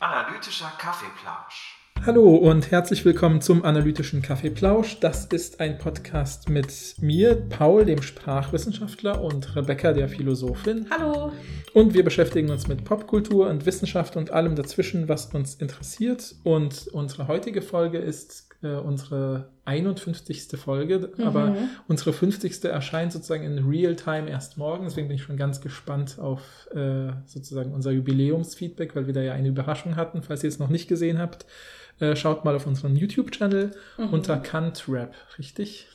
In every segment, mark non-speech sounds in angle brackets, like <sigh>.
Analytischer Kaffeeplausch. Hallo und herzlich willkommen zum Analytischen Kaffeeplausch. Das ist ein Podcast mit mir, Paul, dem Sprachwissenschaftler, und Rebecca, der Philosophin. Hallo. Und wir beschäftigen uns mit Popkultur und Wissenschaft und allem dazwischen, was uns interessiert. Und unsere heutige Folge ist äh, unsere 51. Folge, mhm. aber unsere 50. erscheint sozusagen in Real-Time erst morgen. Deswegen bin ich schon ganz gespannt auf äh, sozusagen unser Jubiläumsfeedback, weil wir da ja eine Überraschung hatten, falls ihr es noch nicht gesehen habt. Äh, schaut mal auf unseren YouTube-Channel mhm. unter Kant Rap, richtig?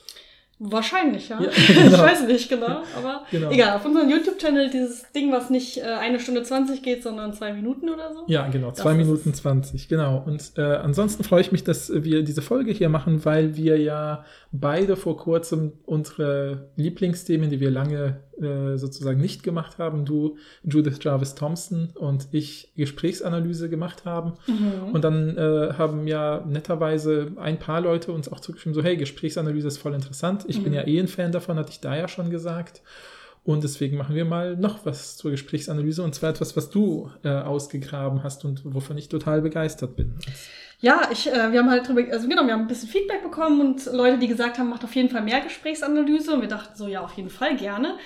Wahrscheinlich, ja. ja <laughs> <laughs> genau. ich weiß nicht genau, aber genau. egal. Auf unserem YouTube-Channel dieses Ding, was nicht äh, eine Stunde 20 geht, sondern zwei Minuten oder so. Ja, genau, zwei Minuten 20, genau. Und äh, ansonsten freue ich mich, dass wir diese Folge hier machen, weil wir ja beide vor kurzem unsere Lieblingsthemen, die wir lange äh, sozusagen nicht gemacht haben, du Judith Jarvis Thompson und ich Gesprächsanalyse gemacht haben. Mhm. Und dann äh, haben ja netterweise ein paar Leute uns auch zugeschrieben, so hey, Gesprächsanalyse ist voll interessant. Ich mhm. bin ja eh ein Fan davon, hatte ich da ja schon gesagt. Und deswegen machen wir mal noch was zur Gesprächsanalyse und zwar etwas, was du äh, ausgegraben hast und wovon ich total begeistert bin. Ja, ich, äh, wir haben halt drüber, also genau, wir haben ein bisschen Feedback bekommen und Leute, die gesagt haben, macht auf jeden Fall mehr Gesprächsanalyse und wir dachten so, ja, auf jeden Fall gerne.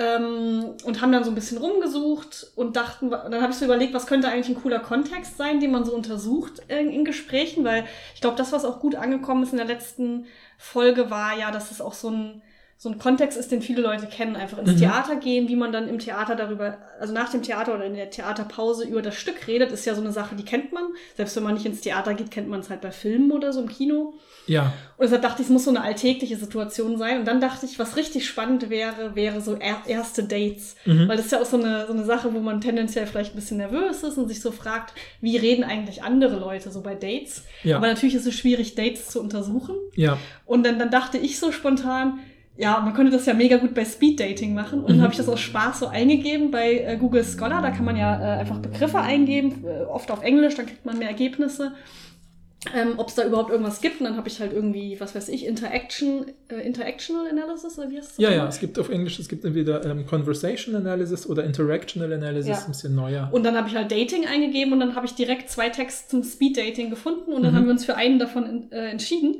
Ähm, und haben dann so ein bisschen rumgesucht und dachten, dann habe ich so überlegt, was könnte eigentlich ein cooler Kontext sein, den man so untersucht in, in Gesprächen, weil ich glaube, das, was auch gut angekommen ist in der letzten Folge, war ja, dass es auch so ein so ein Kontext ist, den viele Leute kennen, einfach ins mhm. Theater gehen, wie man dann im Theater darüber, also nach dem Theater oder in der Theaterpause über das Stück redet, ist ja so eine Sache, die kennt man. Selbst wenn man nicht ins Theater geht, kennt man es halt bei Filmen oder so im Kino. Ja. Und deshalb dachte ich, es muss so eine alltägliche Situation sein. Und dann dachte ich, was richtig spannend wäre, wäre so er erste Dates. Mhm. Weil das ist ja auch so eine, so eine Sache, wo man tendenziell vielleicht ein bisschen nervös ist und sich so fragt, wie reden eigentlich andere Leute so bei Dates. Ja. Aber natürlich ist es schwierig, Dates zu untersuchen. Ja. Und dann, dann dachte ich so spontan, ja, man könnte das ja mega gut bei Speed Dating machen. Und dann mhm. habe ich das aus Spaß so eingegeben bei äh, Google Scholar. Da kann man ja äh, einfach Begriffe eingeben, äh, oft auf Englisch, dann kriegt man mehr Ergebnisse. Ähm, ob es da überhaupt irgendwas gibt. Und dann habe ich halt irgendwie, was weiß ich, Interaction, äh, Interactional Analysis oder wie heißt das? Ja, ja, es gibt auf Englisch, es gibt entweder ähm, Conversation Analysis oder Interactional Analysis, ja. ein bisschen neuer. Und dann habe ich halt Dating eingegeben und dann habe ich direkt zwei Texte zum Speed Dating gefunden und dann mhm. haben wir uns für einen davon in, äh, entschieden.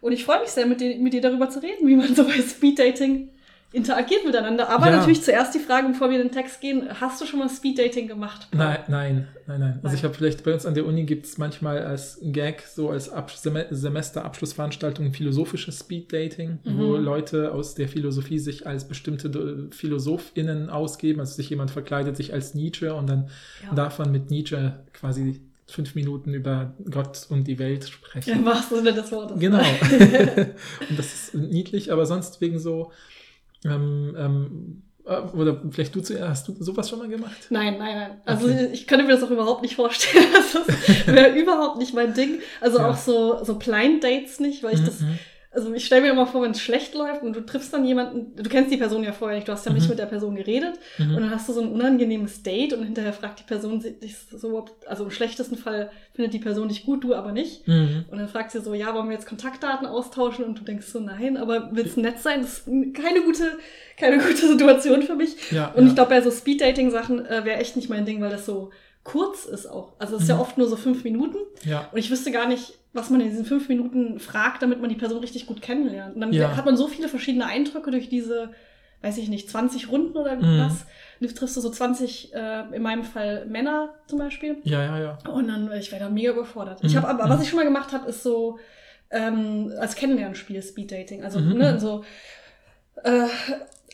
Und ich freue mich sehr, mit dir, mit dir darüber zu reden, wie man so bei Speeddating interagiert miteinander. Aber ja. natürlich zuerst die Frage, bevor wir in den Text gehen, hast du schon mal Speeddating gemacht? Nein, nein, nein, nein. Also ich habe vielleicht bei uns an der Uni gibt es manchmal als Gag, so als Ab Semesterabschlussveranstaltung philosophisches Speeddating, mhm. wo Leute aus der Philosophie sich als bestimmte PhilosophInnen ausgeben. Also sich jemand verkleidet sich als Nietzsche und dann ja. darf man mit Nietzsche quasi fünf Minuten über Gott und die Welt sprechen. Im wahrsten Sinne des Wortes. Genau. <laughs> und das ist niedlich, aber sonst wegen so, ähm, ähm, äh, oder vielleicht du zuerst, hast du sowas schon mal gemacht? Nein, nein, nein. Also okay. ich könnte mir das auch überhaupt nicht vorstellen. <laughs> das wäre überhaupt nicht mein Ding. Also ja. auch so, so Blind Dates nicht, weil ich mhm. das mhm. Also ich stelle mir immer vor, wenn es schlecht läuft und du triffst dann jemanden, du kennst die Person ja vorher nicht, du hast ja mhm. nicht mit der Person geredet mhm. und dann hast du so ein unangenehmes Date und hinterher fragt die Person dich so, also im schlechtesten Fall findet die Person dich gut, du aber nicht. Mhm. Und dann fragt sie so, ja, wollen wir jetzt Kontaktdaten austauschen? Und du denkst so, nein, aber willst nett sein? Das ist keine gute, keine gute Situation für mich. Ja, und ja. ich glaube, bei so Speed-Dating-Sachen äh, wäre echt nicht mein Ding, weil das so kurz ist auch. Also es ist ja mhm. oft nur so fünf Minuten. Ja. Und ich wüsste gar nicht, was man in diesen fünf Minuten fragt, damit man die Person richtig gut kennenlernt. Und dann ja. hat man so viele verschiedene Eindrücke durch diese, weiß ich nicht, 20 Runden oder mhm. was. Du triffst du so 20, äh, in meinem Fall Männer zum Beispiel. Ja, ja, ja. Und dann, ich wäre da mega überfordert. Mhm. Ich habe aber, was mhm. ich schon mal gemacht habe, ist so ähm, als Kennenlernspiel Speed Dating. Also, mhm. ne, so äh,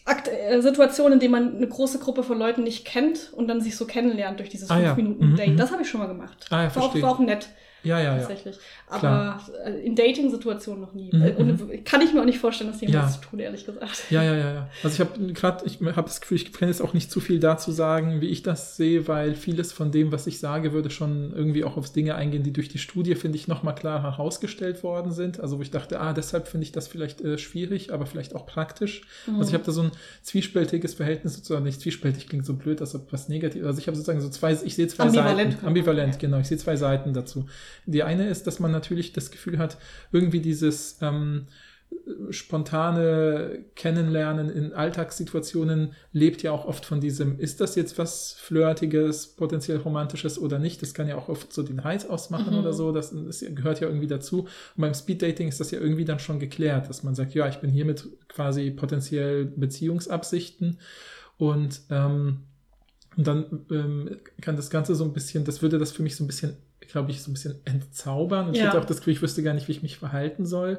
Akt, äh, Situationen, in denen man eine große Gruppe von Leuten nicht kennt und dann sich so kennenlernt durch dieses ah, 5-Minuten-Date. Ja. Mhm, das habe ich schon mal gemacht. Ah, ja, war, auch, war auch nett. Ja, ja, tatsächlich. Ja. Aber. Äh, in Dating-Situationen noch nie. Mhm, mhm. kann ich mir auch nicht vorstellen, dass die ja. zu tun, ehrlich gesagt. Ja, ja, ja, ja. Also ich habe gerade, ich habe das Gefühl, ich kann jetzt auch nicht zu viel dazu sagen, wie ich das sehe, weil vieles von dem, was ich sage, würde schon irgendwie auch aufs Dinge eingehen, die durch die Studie, finde ich, nochmal klar herausgestellt worden sind. Also wo ich dachte, ah, deshalb finde ich das vielleicht äh, schwierig, aber vielleicht auch praktisch. Mhm. Also ich habe da so ein zwiespältiges Verhältnis sozusagen, nicht zwiespältig klingt so blöd, als ob was Negatives. Also ich habe sozusagen so zwei, ich sehe zwei ambivalent, Seiten. Ambivalent, genau. Ich sehe zwei Seiten dazu. Die eine ist, dass man natürlich das Gefühl hat, irgendwie dieses ähm, spontane Kennenlernen in Alltagssituationen lebt ja auch oft von diesem, ist das jetzt was Flirtiges, potenziell Romantisches oder nicht? Das kann ja auch oft so den Heiß ausmachen mhm. oder so. Das, das, gehört ja irgendwie dazu. Und beim Speeddating ist das ja irgendwie dann schon geklärt, dass man sagt, ja, ich bin hier mit quasi potenziell Beziehungsabsichten und ähm, dann ähm, kann das Ganze so ein bisschen, das würde das für mich so ein bisschen glaube ich, so ein bisschen entzaubern. Und ja. ich hätte auch das Gefühl, ich wüsste gar nicht, wie ich mich verhalten soll.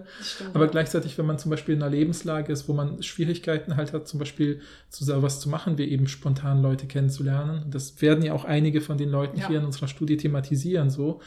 Aber gleichzeitig, wenn man zum Beispiel in einer Lebenslage ist, wo man Schwierigkeiten halt hat, zum Beispiel zu sowas zu machen, wie eben spontan Leute kennenzulernen. Das werden ja auch einige von den Leuten ja. hier in unserer Studie thematisieren, so.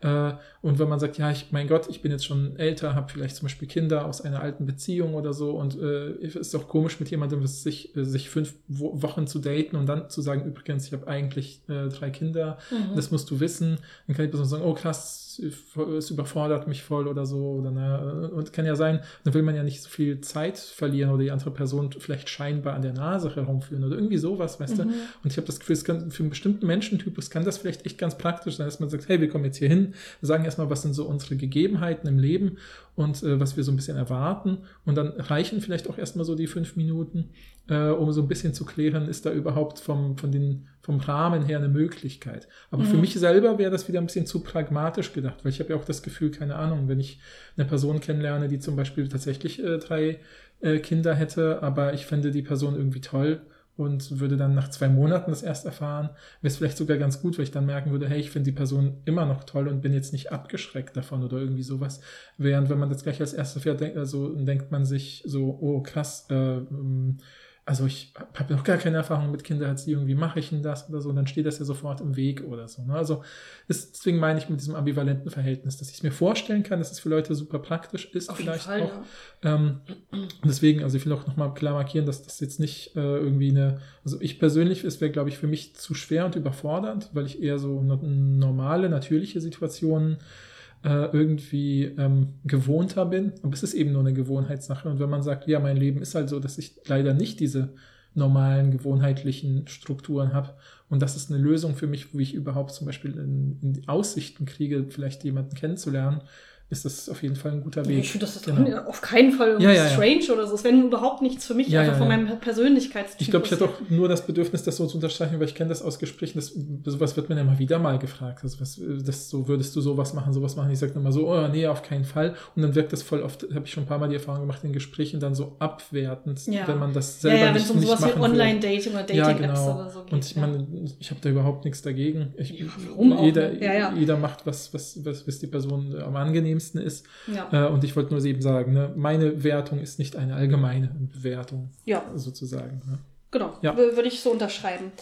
Äh, und wenn man sagt, ja, ich, mein Gott, ich bin jetzt schon älter, habe vielleicht zum Beispiel Kinder aus einer alten Beziehung oder so und äh, ist doch komisch mit jemandem, sich, äh, sich fünf Wochen zu daten und dann zu sagen, übrigens, ich habe eigentlich äh, drei Kinder, mhm. das musst du wissen. Dann kann die Person sagen, oh krass, es überfordert mich voll oder so. Oder, ne? Und kann ja sein, dann will man ja nicht so viel Zeit verlieren oder die andere Person vielleicht scheinbar an der Nase herumführen oder irgendwie sowas, weißt mhm. du? Und ich habe das Gefühl, es kann, für einen bestimmten Menschentypus kann das vielleicht echt ganz praktisch sein, dass man sagt, hey, wir kommen jetzt hier hin, sagen erstmal, was sind so unsere Gegebenheiten im Leben und äh, was wir so ein bisschen erwarten. Und dann reichen vielleicht auch erstmal so die fünf Minuten, äh, um so ein bisschen zu klären, ist da überhaupt vom, von den, vom Rahmen her eine Möglichkeit. Aber mhm. für mich selber wäre das wieder ein bisschen zu pragmatisch gedacht, weil ich habe ja auch das Gefühl, keine Ahnung, wenn ich eine Person kennenlerne, die zum Beispiel tatsächlich äh, drei äh, Kinder hätte, aber ich fände die Person irgendwie toll und würde dann nach zwei Monaten das erst erfahren, wäre es vielleicht sogar ganz gut, weil ich dann merken würde, hey, ich finde die Person immer noch toll und bin jetzt nicht abgeschreckt davon oder irgendwie sowas. Während wenn man das gleich als erstes fährt, denkt, also denkt man sich so, oh krass, äh, also ich habe noch gar keine Erfahrung mit Kindererziehung, wie mache ich denn das oder so, und dann steht das ja sofort im Weg oder so. Ne? Also ist, deswegen meine ich mit diesem ambivalenten Verhältnis, dass ich es mir vorstellen kann, dass es für Leute super praktisch ist, Auf vielleicht Fall, auch. Ja. Ähm, deswegen, also ich will auch nochmal klar markieren, dass das jetzt nicht äh, irgendwie eine, also ich persönlich, es wäre, glaube ich, für mich zu schwer und überfordernd, weil ich eher so normale, natürliche Situationen äh, irgendwie ähm, gewohnter bin. Aber es ist eben nur eine Gewohnheitssache. Und wenn man sagt, ja, mein Leben ist halt so, dass ich leider nicht diese normalen, gewohnheitlichen Strukturen habe. Und das ist eine Lösung für mich, wie ich überhaupt zum Beispiel in, in Aussichten kriege, vielleicht jemanden kennenzulernen, ist das auf jeden Fall ein guter Weg. Ich finde, das ist genau. auf keinen Fall irgendwie ja, ja, strange ja. oder so. Es wäre überhaupt nichts für mich, ja, einfach von meinem Persönlichkeitstyp. Ich glaube, ich hatte auch nur das Bedürfnis, das so zu unterstreichen, weil ich kenne das aus Gesprächen, das, sowas wird mir ja immer wieder mal gefragt. Also was, das so, würdest du sowas machen, sowas machen? Ich sage immer so, oh nee, auf keinen Fall. Und dann wirkt das voll oft, habe ich schon ein paar Mal die Erfahrung gemacht, in Gesprächen dann so abwertend, wenn man das selber ja, ja, nicht, um nicht machen wie Online-Dating oder Dating-Apps ja, genau. oder so geht. Und ich meine, ich habe da überhaupt nichts dagegen. Ich, Warum jeder, jeder macht was, was, was, was die Person am angenehmsten ist. Ja. Äh, und ich wollte nur eben sagen, ne, meine Wertung ist nicht eine allgemeine Bewertung. Ja. Sozusagen. Ne? Genau, ja. würde ich so unterschreiben.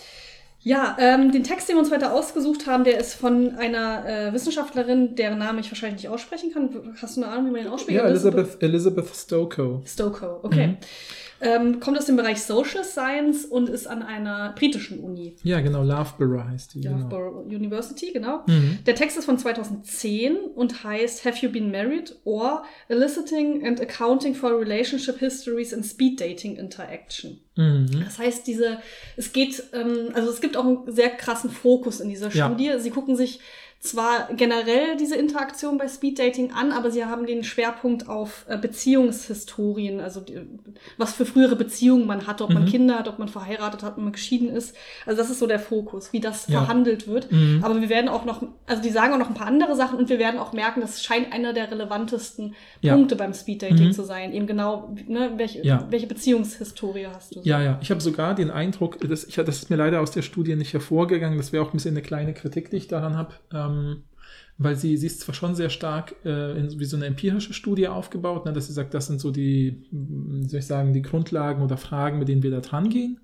Ja, ähm, den Text, den wir uns heute ausgesucht haben, der ist von einer äh, Wissenschaftlerin, deren Namen ich wahrscheinlich nicht aussprechen kann. Hast du eine Ahnung, wie man den ausspricht? Ja, Elizabeth, Elizabeth Stokoe. Stokoe, okay. Mhm ähm, kommt aus dem Bereich Social Science und ist an einer britischen Uni. Ja, genau, Loughborough heißt die. Genau. Loughborough genau. University, genau. Mhm. Der Text ist von 2010 und heißt Have You Been Married? or Eliciting and Accounting for Relationship Histories and Speed Dating Interaction. Mhm. Das heißt, diese, es geht, ähm, also es gibt auch einen sehr krassen Fokus in dieser Studie. Ja. Sie gucken sich zwar generell diese Interaktion bei Speeddating an, aber sie haben den Schwerpunkt auf äh, Beziehungshistorien, also die, was für frühere Beziehungen man hatte, ob mhm. man Kinder hat, ob man verheiratet hat, ob man geschieden ist. Also das ist so der Fokus, wie das ja. verhandelt wird. Mhm. Aber wir werden auch noch, also die sagen auch noch ein paar andere Sachen und wir werden auch merken, das scheint einer der relevantesten ja. Punkte beim Speeddating mhm. zu sein. Eben genau, ne, welche, ja. welche Beziehungshistorie hast du? Ja, ja. Ich habe sogar den Eindruck, dass ich, das ist mir leider aus der Studie nicht hervorgegangen, das wäre auch ein bisschen eine kleine Kritik, die ich daran habe. Ähm, ähm, weil sie, sie ist zwar schon sehr stark äh, in, wie so eine empirische Studie aufgebaut, ne, dass sie sagt, das sind so die, wie soll ich sagen, die Grundlagen oder Fragen, mit denen wir da dran gehen.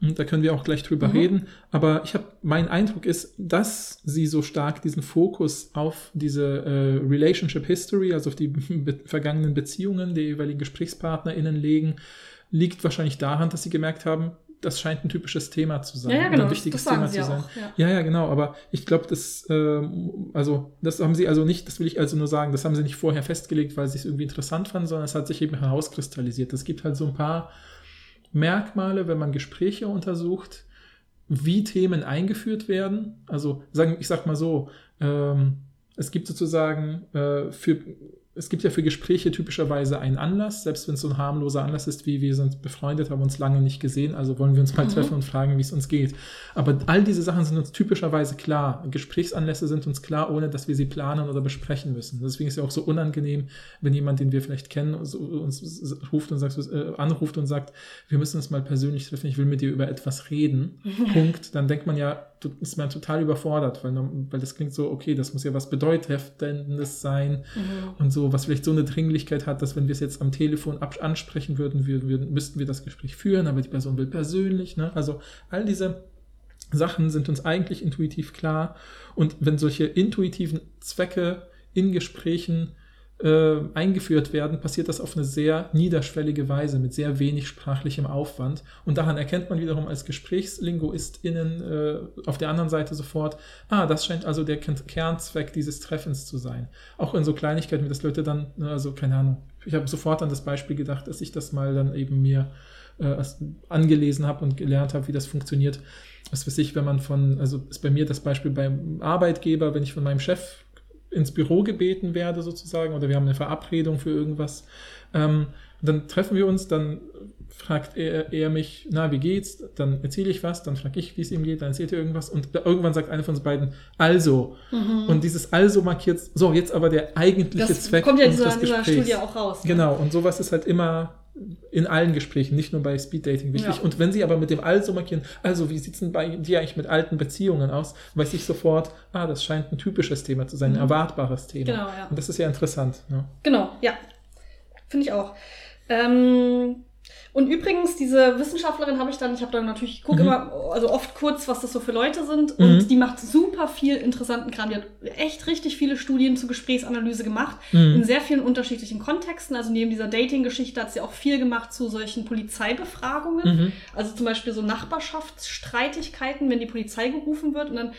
Und da können wir auch gleich drüber mhm. reden. Aber ich habe, mein Eindruck ist, dass sie so stark diesen Fokus auf diese äh, Relationship History, also auf die <laughs> be vergangenen Beziehungen der jeweiligen GesprächspartnerInnen legen, liegt wahrscheinlich daran, dass sie gemerkt haben, das scheint ein typisches Thema zu sein. Ja, ja genau. Ein wichtiges Thema zu sein. Auch, ja. ja. ja, genau. Aber ich glaube, das, äh, also, das haben sie also nicht, das will ich also nur sagen, das haben sie nicht vorher festgelegt, weil sie es irgendwie interessant fanden, sondern es hat sich eben herauskristallisiert. Es gibt halt so ein paar Merkmale, wenn man Gespräche untersucht, wie Themen eingeführt werden. Also, sagen, ich sag mal so, ähm, es gibt sozusagen äh, für es gibt ja für Gespräche typischerweise einen Anlass, selbst wenn es so ein harmloser Anlass ist, wie wir sind befreundet, haben uns lange nicht gesehen, also wollen wir uns mal mhm. treffen und fragen, wie es uns geht. Aber all diese Sachen sind uns typischerweise klar. Gesprächsanlässe sind uns klar, ohne dass wir sie planen oder besprechen müssen. Deswegen ist es ja auch so unangenehm, wenn jemand, den wir vielleicht kennen, uns, ruft und sagt, äh, anruft und sagt, wir müssen uns mal persönlich treffen, ich will mit dir über etwas reden. <laughs> Punkt. Dann denkt man ja, ist man total überfordert, weil, weil das klingt so, okay, das muss ja was Bedeutendes sein mhm. und so, was vielleicht so eine Dringlichkeit hat, dass wenn wir es jetzt am Telefon ansprechen würden, wir, wir, müssten wir das Gespräch führen, aber die Person will persönlich. Ne? Also all diese Sachen sind uns eigentlich intuitiv klar. Und wenn solche intuitiven Zwecke in Gesprächen äh, eingeführt werden, passiert das auf eine sehr niederschwellige Weise, mit sehr wenig sprachlichem Aufwand. Und daran erkennt man wiederum als GesprächslinguistInnen äh, auf der anderen Seite sofort, ah, das scheint also der Kernzweck dieses Treffens zu sein. Auch in so Kleinigkeiten, wie das Leute dann, ne, also keine Ahnung, ich habe sofort an das Beispiel gedacht, dass ich das mal dann eben mir äh, angelesen habe und gelernt habe, wie das funktioniert. Was weiß ich, wenn man von, also ist bei mir das Beispiel beim Arbeitgeber, wenn ich von meinem Chef ins Büro gebeten werde sozusagen oder wir haben eine Verabredung für irgendwas. Ähm, dann treffen wir uns, dann fragt er, er, mich, na, wie geht's? Dann erzähle ich was, dann frage ich, wie es ihm geht, dann erzählt er irgendwas und irgendwann sagt einer von uns beiden, also. Mhm. Und dieses also markiert, so, jetzt aber der eigentliche das Zweck. Kommt ja in dieser, dieser Studie auch raus. Ne? Genau, und sowas ist halt immer in allen Gesprächen, nicht nur bei Speeddating wichtig. Ja. Und wenn sie aber mit dem also markieren, also wie sieht es denn bei dir eigentlich mit alten Beziehungen aus, weiß ich sofort, ah, das scheint ein typisches Thema zu sein, ein mhm. erwartbares Thema. Genau, ja. Und das ist ja interessant. Ja. Genau, ja. Finde ich auch. Ähm, und übrigens, diese Wissenschaftlerin habe ich dann, ich habe dann natürlich, ich gucke mhm. immer, also oft kurz, was das so für Leute sind. Und mhm. die macht super viel interessanten Kram. Die hat echt richtig viele Studien zur Gesprächsanalyse gemacht, mhm. in sehr vielen unterschiedlichen Kontexten. Also neben dieser Dating-Geschichte hat sie auch viel gemacht zu solchen Polizeibefragungen. Mhm. Also zum Beispiel so Nachbarschaftsstreitigkeiten, wenn die Polizei gerufen wird und dann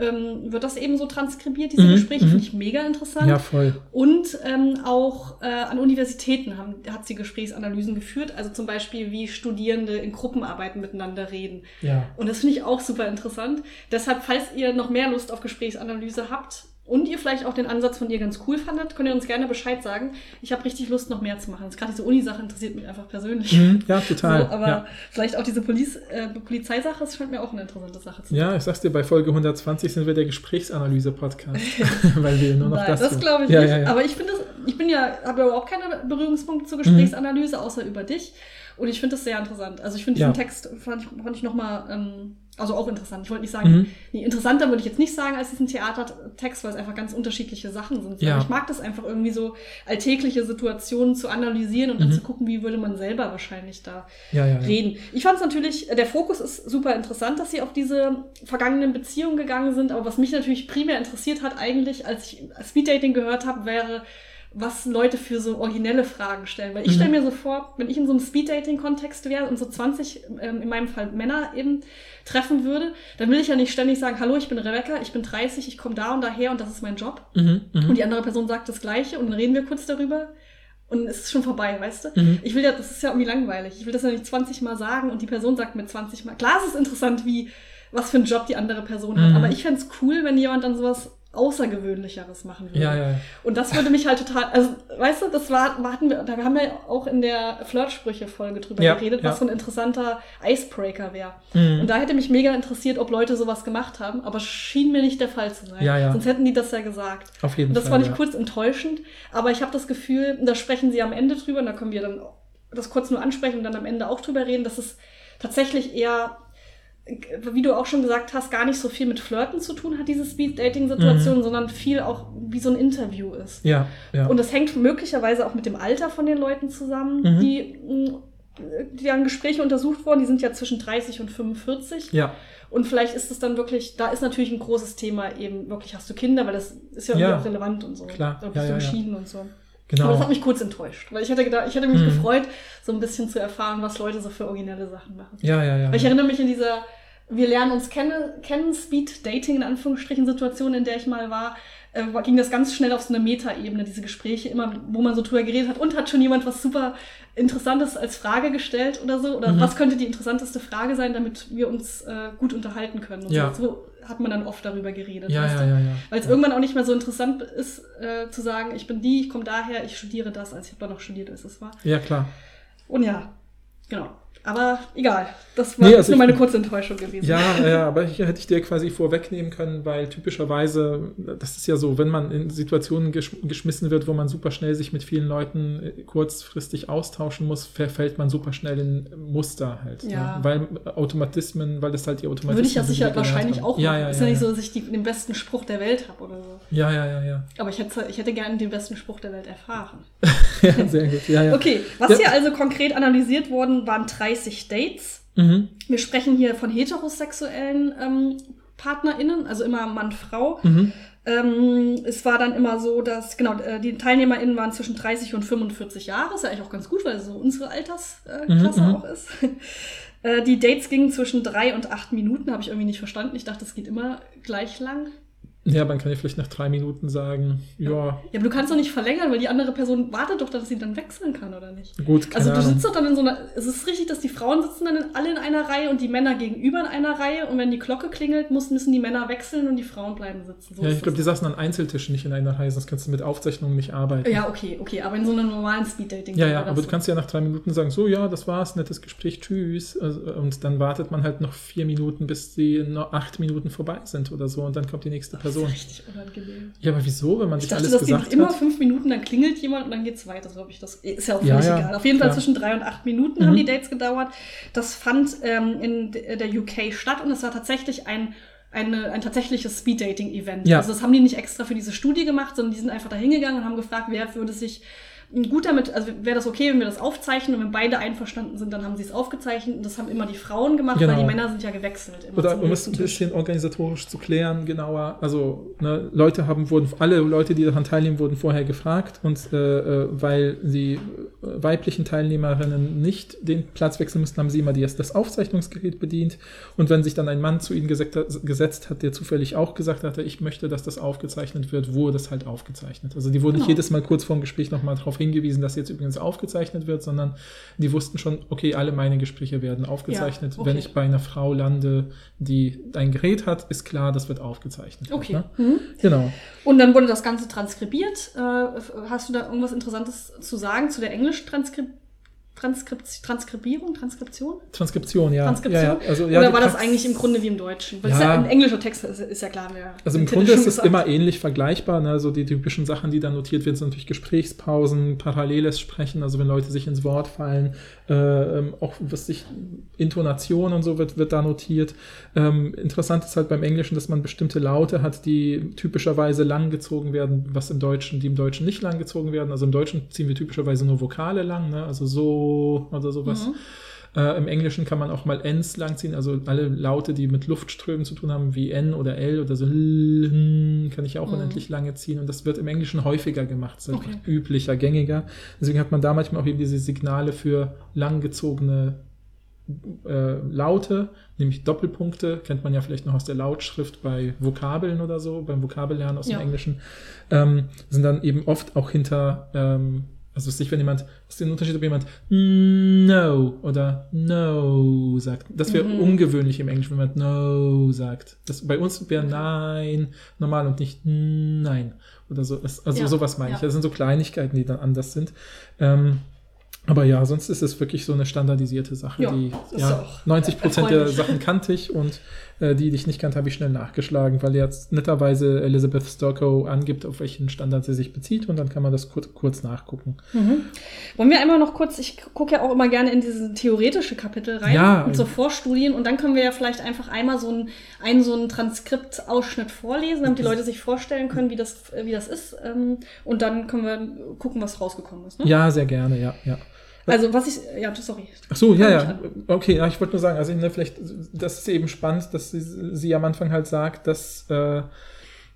ähm, wird das eben so transkribiert, diese mhm, Gespräche, finde mhm. ich mega interessant. Ja, voll. Und ähm, auch äh, an Universitäten haben, hat sie Gesprächsanalysen geführt, also zum Beispiel, wie Studierende in Gruppenarbeiten miteinander reden. Ja. Und das finde ich auch super interessant. Deshalb, falls ihr noch mehr Lust auf Gesprächsanalyse habt, und ihr vielleicht auch den Ansatz von ihr ganz cool fandet, könnt ihr uns gerne Bescheid sagen. Ich habe richtig Lust, noch mehr zu machen. Gerade diese Uni-Sache interessiert mich einfach persönlich. Mhm, ja, total. So, aber ja. vielleicht auch diese Police, äh, Polizeisache, das scheint mir auch eine interessante Sache zu sein. Ja, ich sag's dir, bei Folge 120 sind wir der Gesprächsanalyse-Podcast. <laughs> weil wir nur noch Nein, das Das glaube ich ja, nicht. Ja, aber ich finde ich bin ja, habe ja überhaupt keine Berührungspunkte zur Gesprächsanalyse, mhm. außer über dich. Und ich finde das sehr interessant. Also ich finde diesen Text, fand ich, fand ich nochmal ähm, also auch interessant. Ich wollte nicht sagen, mhm. nee, interessanter würde ich jetzt nicht sagen als diesen Theatertext, weil es einfach ganz unterschiedliche Sachen sind. Ja. Aber ich mag das einfach irgendwie so alltägliche Situationen zu analysieren und mhm. dann zu gucken, wie würde man selber wahrscheinlich da ja, ja, reden. Ich fand es natürlich, der Fokus ist super interessant, dass sie auf diese vergangenen Beziehungen gegangen sind. Aber was mich natürlich primär interessiert hat, eigentlich, als ich Speeddating gehört habe, wäre, was Leute für so originelle Fragen stellen. Weil ich stelle mhm. mir so vor, wenn ich in so einem Speeddating-Kontext wäre und so 20, ähm, in meinem Fall Männer eben treffen würde, dann will ich ja nicht ständig sagen, hallo, ich bin Rebecca, ich bin 30, ich komme da und daher und das ist mein Job. Mhm, mh. Und die andere Person sagt das Gleiche und dann reden wir kurz darüber. Und es ist schon vorbei, weißt du? Mhm. Ich will ja, das ist ja irgendwie langweilig. Ich will das ja nicht 20 Mal sagen und die Person sagt mir 20 Mal. Klar, es ist interessant, wie, was für einen Job die andere Person hat. Mhm. Aber ich fände es cool, wenn jemand dann sowas Außergewöhnlicheres machen würde. Ja, ja. Und das würde mich halt total, also weißt du, das war, hatten wir, da haben wir auch in der Flirtsprüche-Folge drüber ja, geredet, was ja. so ein interessanter Icebreaker wäre. Mhm. Und da hätte mich mega interessiert, ob Leute sowas gemacht haben, aber schien mir nicht der Fall zu sein. Ja, ja. Sonst hätten die das ja gesagt. Auf jeden und das Fall. Das fand ich kurz enttäuschend, aber ich habe das Gefühl, da sprechen sie am Ende drüber, und da können wir dann das kurz nur ansprechen und dann am Ende auch drüber reden, dass es tatsächlich eher wie du auch schon gesagt hast, gar nicht so viel mit Flirten zu tun hat, diese Speed-Dating-Situation, mhm. sondern viel auch wie so ein Interview ist. Ja, ja. Und das hängt möglicherweise auch mit dem Alter von den Leuten zusammen, mhm. die, die an Gespräche untersucht wurden. Die sind ja zwischen 30 und 45. Ja. Und vielleicht ist es dann wirklich, da ist natürlich ein großes Thema eben wirklich, hast du Kinder, weil das ist ja, ja. auch relevant und so. Klar. Da bist ja, du ja, entschieden und so. Genau. Aber das hat mich kurz enttäuscht, weil ich hätte gedacht, ich hätte mich mhm. gefreut, so ein bisschen zu erfahren, was Leute so für originelle Sachen machen. Ja, ja, ja. Weil ich erinnere mich in dieser wir lernen uns kennen, kennen Speed Dating in Anführungsstrichen Situation, in der ich mal war. äh, ging das ganz schnell auf so eine Metaebene, diese Gespräche immer, wo man so drüber geredet hat und hat schon jemand was super Interessantes als Frage gestellt oder so? Oder mhm. was könnte die interessanteste Frage sein, damit wir uns äh, gut unterhalten können? Und ja. so. hat man dann oft darüber geredet. Ja, ja, ja, ja, Weil es ja. irgendwann auch nicht mehr so interessant ist, äh, zu sagen, ich bin die, ich komme daher, ich studiere das, als ich habe da noch studiert, als es war. Ja, klar. Und ja, genau. Aber egal, das war Nee, also nur meine kurze Enttäuschung gewesen. Ja, ja, aber hier hätte ich dir quasi vorwegnehmen können, weil typischerweise, das ist ja so, wenn man in Situationen gesch geschmissen wird, wo man super schnell sich mit vielen Leuten äh, kurzfristig austauschen muss, verfällt man super schnell in Muster halt. Ja. Ne? Weil Automatismen, weil das halt die Automatismen Würde ich ja sicher wahrscheinlich haben. auch ja, machen. ja, ist ja, ja nicht ja. so, dass ich die, den besten Spruch der Welt habe oder so. Ja, ja, ja, ja. Aber ich hätte, ich hätte gerne den besten Spruch der Welt erfahren. <laughs> ja, <laughs> sehr gut. Ja, ja. Okay, was Ja. hier also konkret analysiert worden, waren 30 Dates. Mhm. Wir sprechen hier von heterosexuellen ähm, PartnerInnen, also immer Mann, Frau. Mhm. Ähm, es war dann immer so, dass, genau, äh, die TeilnehmerInnen waren zwischen 30 und 45 Jahre. Ist ja eigentlich auch ganz gut, weil es so unsere Altersklasse Mhm, Klasse mhm. auch ist. <laughs> Äh, die Dates gingen zwischen drei und acht Minuten, habe ich irgendwie nicht verstanden. Ich dachte, das geht immer gleich lang. Ja, man kann ja vielleicht nach drei Minuten sagen, ja, Ja, aber du kannst doch nicht verlängern, weil die andere Person wartet doch, dass sie dann wechseln kann, oder nicht? gut, keine Also du sitzt doch dann in so einer, es ist richtig, dass die Frauen sitzen dann alle in einer Reihe und die Männer gegenüber in einer Reihe und wenn die Glocke klingelt, müssen die Männer wechseln und die Frauen bleiben sitzen. So ja, ich glaube, die saßen an Einzeltischen, nicht in einer Reihe, sonst kannst du mit Aufzeichnungen nicht arbeiten. Ja, okay, okay, aber in so einem normalen Speeddating. Ja, ja, aber so. du kannst ja nach drei Minuten sagen, so, ja, das war's, nettes Gespräch, tschüss. Also, Und dann wartet man halt noch vier Minuten, bis die noch acht Minuten vorbei sind oder so und dann kommt die nächste Das ist Person. richtig unangenehm. Ja, aber wieso, wenn man Ich sich dachte, alles das gesagt geht immer hat? fünf Minuten, dann klingelt jemand und dann geht's weiter. So habe ich das. Ist ja auch Ja, völlig ja, egal. Auf jeden Fall zwischen drei und acht Minuten Mhm. haben die Dates gedauert. Das fand ähm, in d- der UK statt und es war tatsächlich ein eine, ein tatsächliches Speed-Dating-Event. Ja. Also das haben die nicht extra für diese Studie gemacht, sondern die sind einfach da hingegangen und haben gefragt, wer würde sich gut damit, also wäre das okay, wenn wir das aufzeichnen und wenn beide einverstanden sind, dann haben sie es aufgezeichnet und das haben immer die Frauen gemacht, weil Genau. die Männer sind ja gewechselt. Immer Oder um es ein bisschen organisatorisch zu klären, genauer. Also ne, Leute haben wurden alle Leute, die daran teilnehmen, wurden vorher gefragt und äh, äh, weil die äh, weiblichen Teilnehmerinnen nicht den Platz wechseln mussten, haben sie immer die, das Aufzeichnungsgerät bedient. Und wenn sich dann ein Mann zu ihnen gesetzt hat, gesetzt hat, der zufällig auch gesagt hatte, ich möchte, dass das aufgezeichnet wird, wurde das halt aufgezeichnet. Also die wurden nicht Genau. jedes Mal kurz vor dem Gespräch nochmal darauf hingewiesen, dass jetzt übrigens aufgezeichnet wird, sondern die wussten schon, okay, alle meine Gespräche werden aufgezeichnet. okay. Wenn ich bei einer Frau lande, die ein Gerät hat, ist klar, das wird aufgezeichnet. Okay. Ne? Mhm. Genau. Und dann wurde das Ganze transkribiert. Äh, hast du da irgendwas Interessantes zu sagen zu der Englisch-Transkription? Transkript Transkribierung, Transkription? Transkription, ja. Transkription? Ja, ja. Also, ja, Oder war das eigentlich im Grunde wie im Deutschen? Weil Ja. ein englischer Text ist, ist ja klar. Wer Also im Grunde ist es immer ähnlich vergleichbar. Ne? So die typischen Sachen, die da notiert werden, sind natürlich Gesprächspausen, paralleles Sprechen, also wenn Leute sich ins Wort fallen, äh, ähm, auch was sich Intonation und so wird, wird da notiert. Ähm, interessant ist halt beim Englischen, dass man bestimmte Laute hat, die typischerweise langgezogen werden, was im Deutschen, die im Deutschen nicht langgezogen werden. Also im Deutschen ziehen wir typischerweise nur Vokale lang, ne? also so oder sowas. Mhm. Äh, Im Englischen kann man auch mal Ns langziehen, also alle Laute, die mit Luftströmen zu tun haben, wie N oder L oder so, L, kann ich auch Mhm. unendlich lange ziehen. Und das wird im Englischen häufiger gemacht, ist einfach Okay. üblicher, gängiger. Deswegen hat man da manchmal auch eben diese Signale für langgezogene äh, Laute, nämlich Doppelpunkte, kennt man ja vielleicht noch aus der Lautschrift bei Vokabeln oder so, beim Vokabellernen aus Ja. dem Englischen, ähm, sind dann eben oft auch hinter, ähm, also was weiß ich, wenn jemand, was ist der Unterschied, ob jemand no oder no sagt. Das wäre Mhm. ungewöhnlich im Englischen, wenn jemand no sagt. Das, bei uns wäre nein normal und nicht nein oder so. Das, also Ja, sowas meine ich. ja. Das sind so Kleinigkeiten, die dann anders sind. Ähm, aber ja, sonst ist es wirklich so eine standardisierte Sache. Ja, die, ist ja, auch 90 Prozent der. Sachen kannte ich und äh, die, die ich nicht kannte, habe ich schnell nachgeschlagen, weil jetzt netterweise Elizabeth Storkow angibt, auf welchen Standard sie sich bezieht und dann kann man das kurz, kurz nachgucken. Mhm. Wollen wir einmal noch kurz, ich gucke ja auch immer gerne in diese theoretische Kapitel rein Ja. und so Vorstudien und dann können wir ja vielleicht einfach einmal so einen, einen so einen Transkriptausschnitt vorlesen, damit die Leute sich vorstellen können, wie das, äh, wie das ist ähm, und dann können wir gucken, was rausgekommen ist. Ne? Ja, sehr gerne, ja, ja. Also was ich, ja, sorry. Ach so, ja, ja. Okay, ja, ich wollte nur sagen, also ne, vielleicht, das ist eben spannend, dass sie, sie am Anfang halt sagt, dass äh,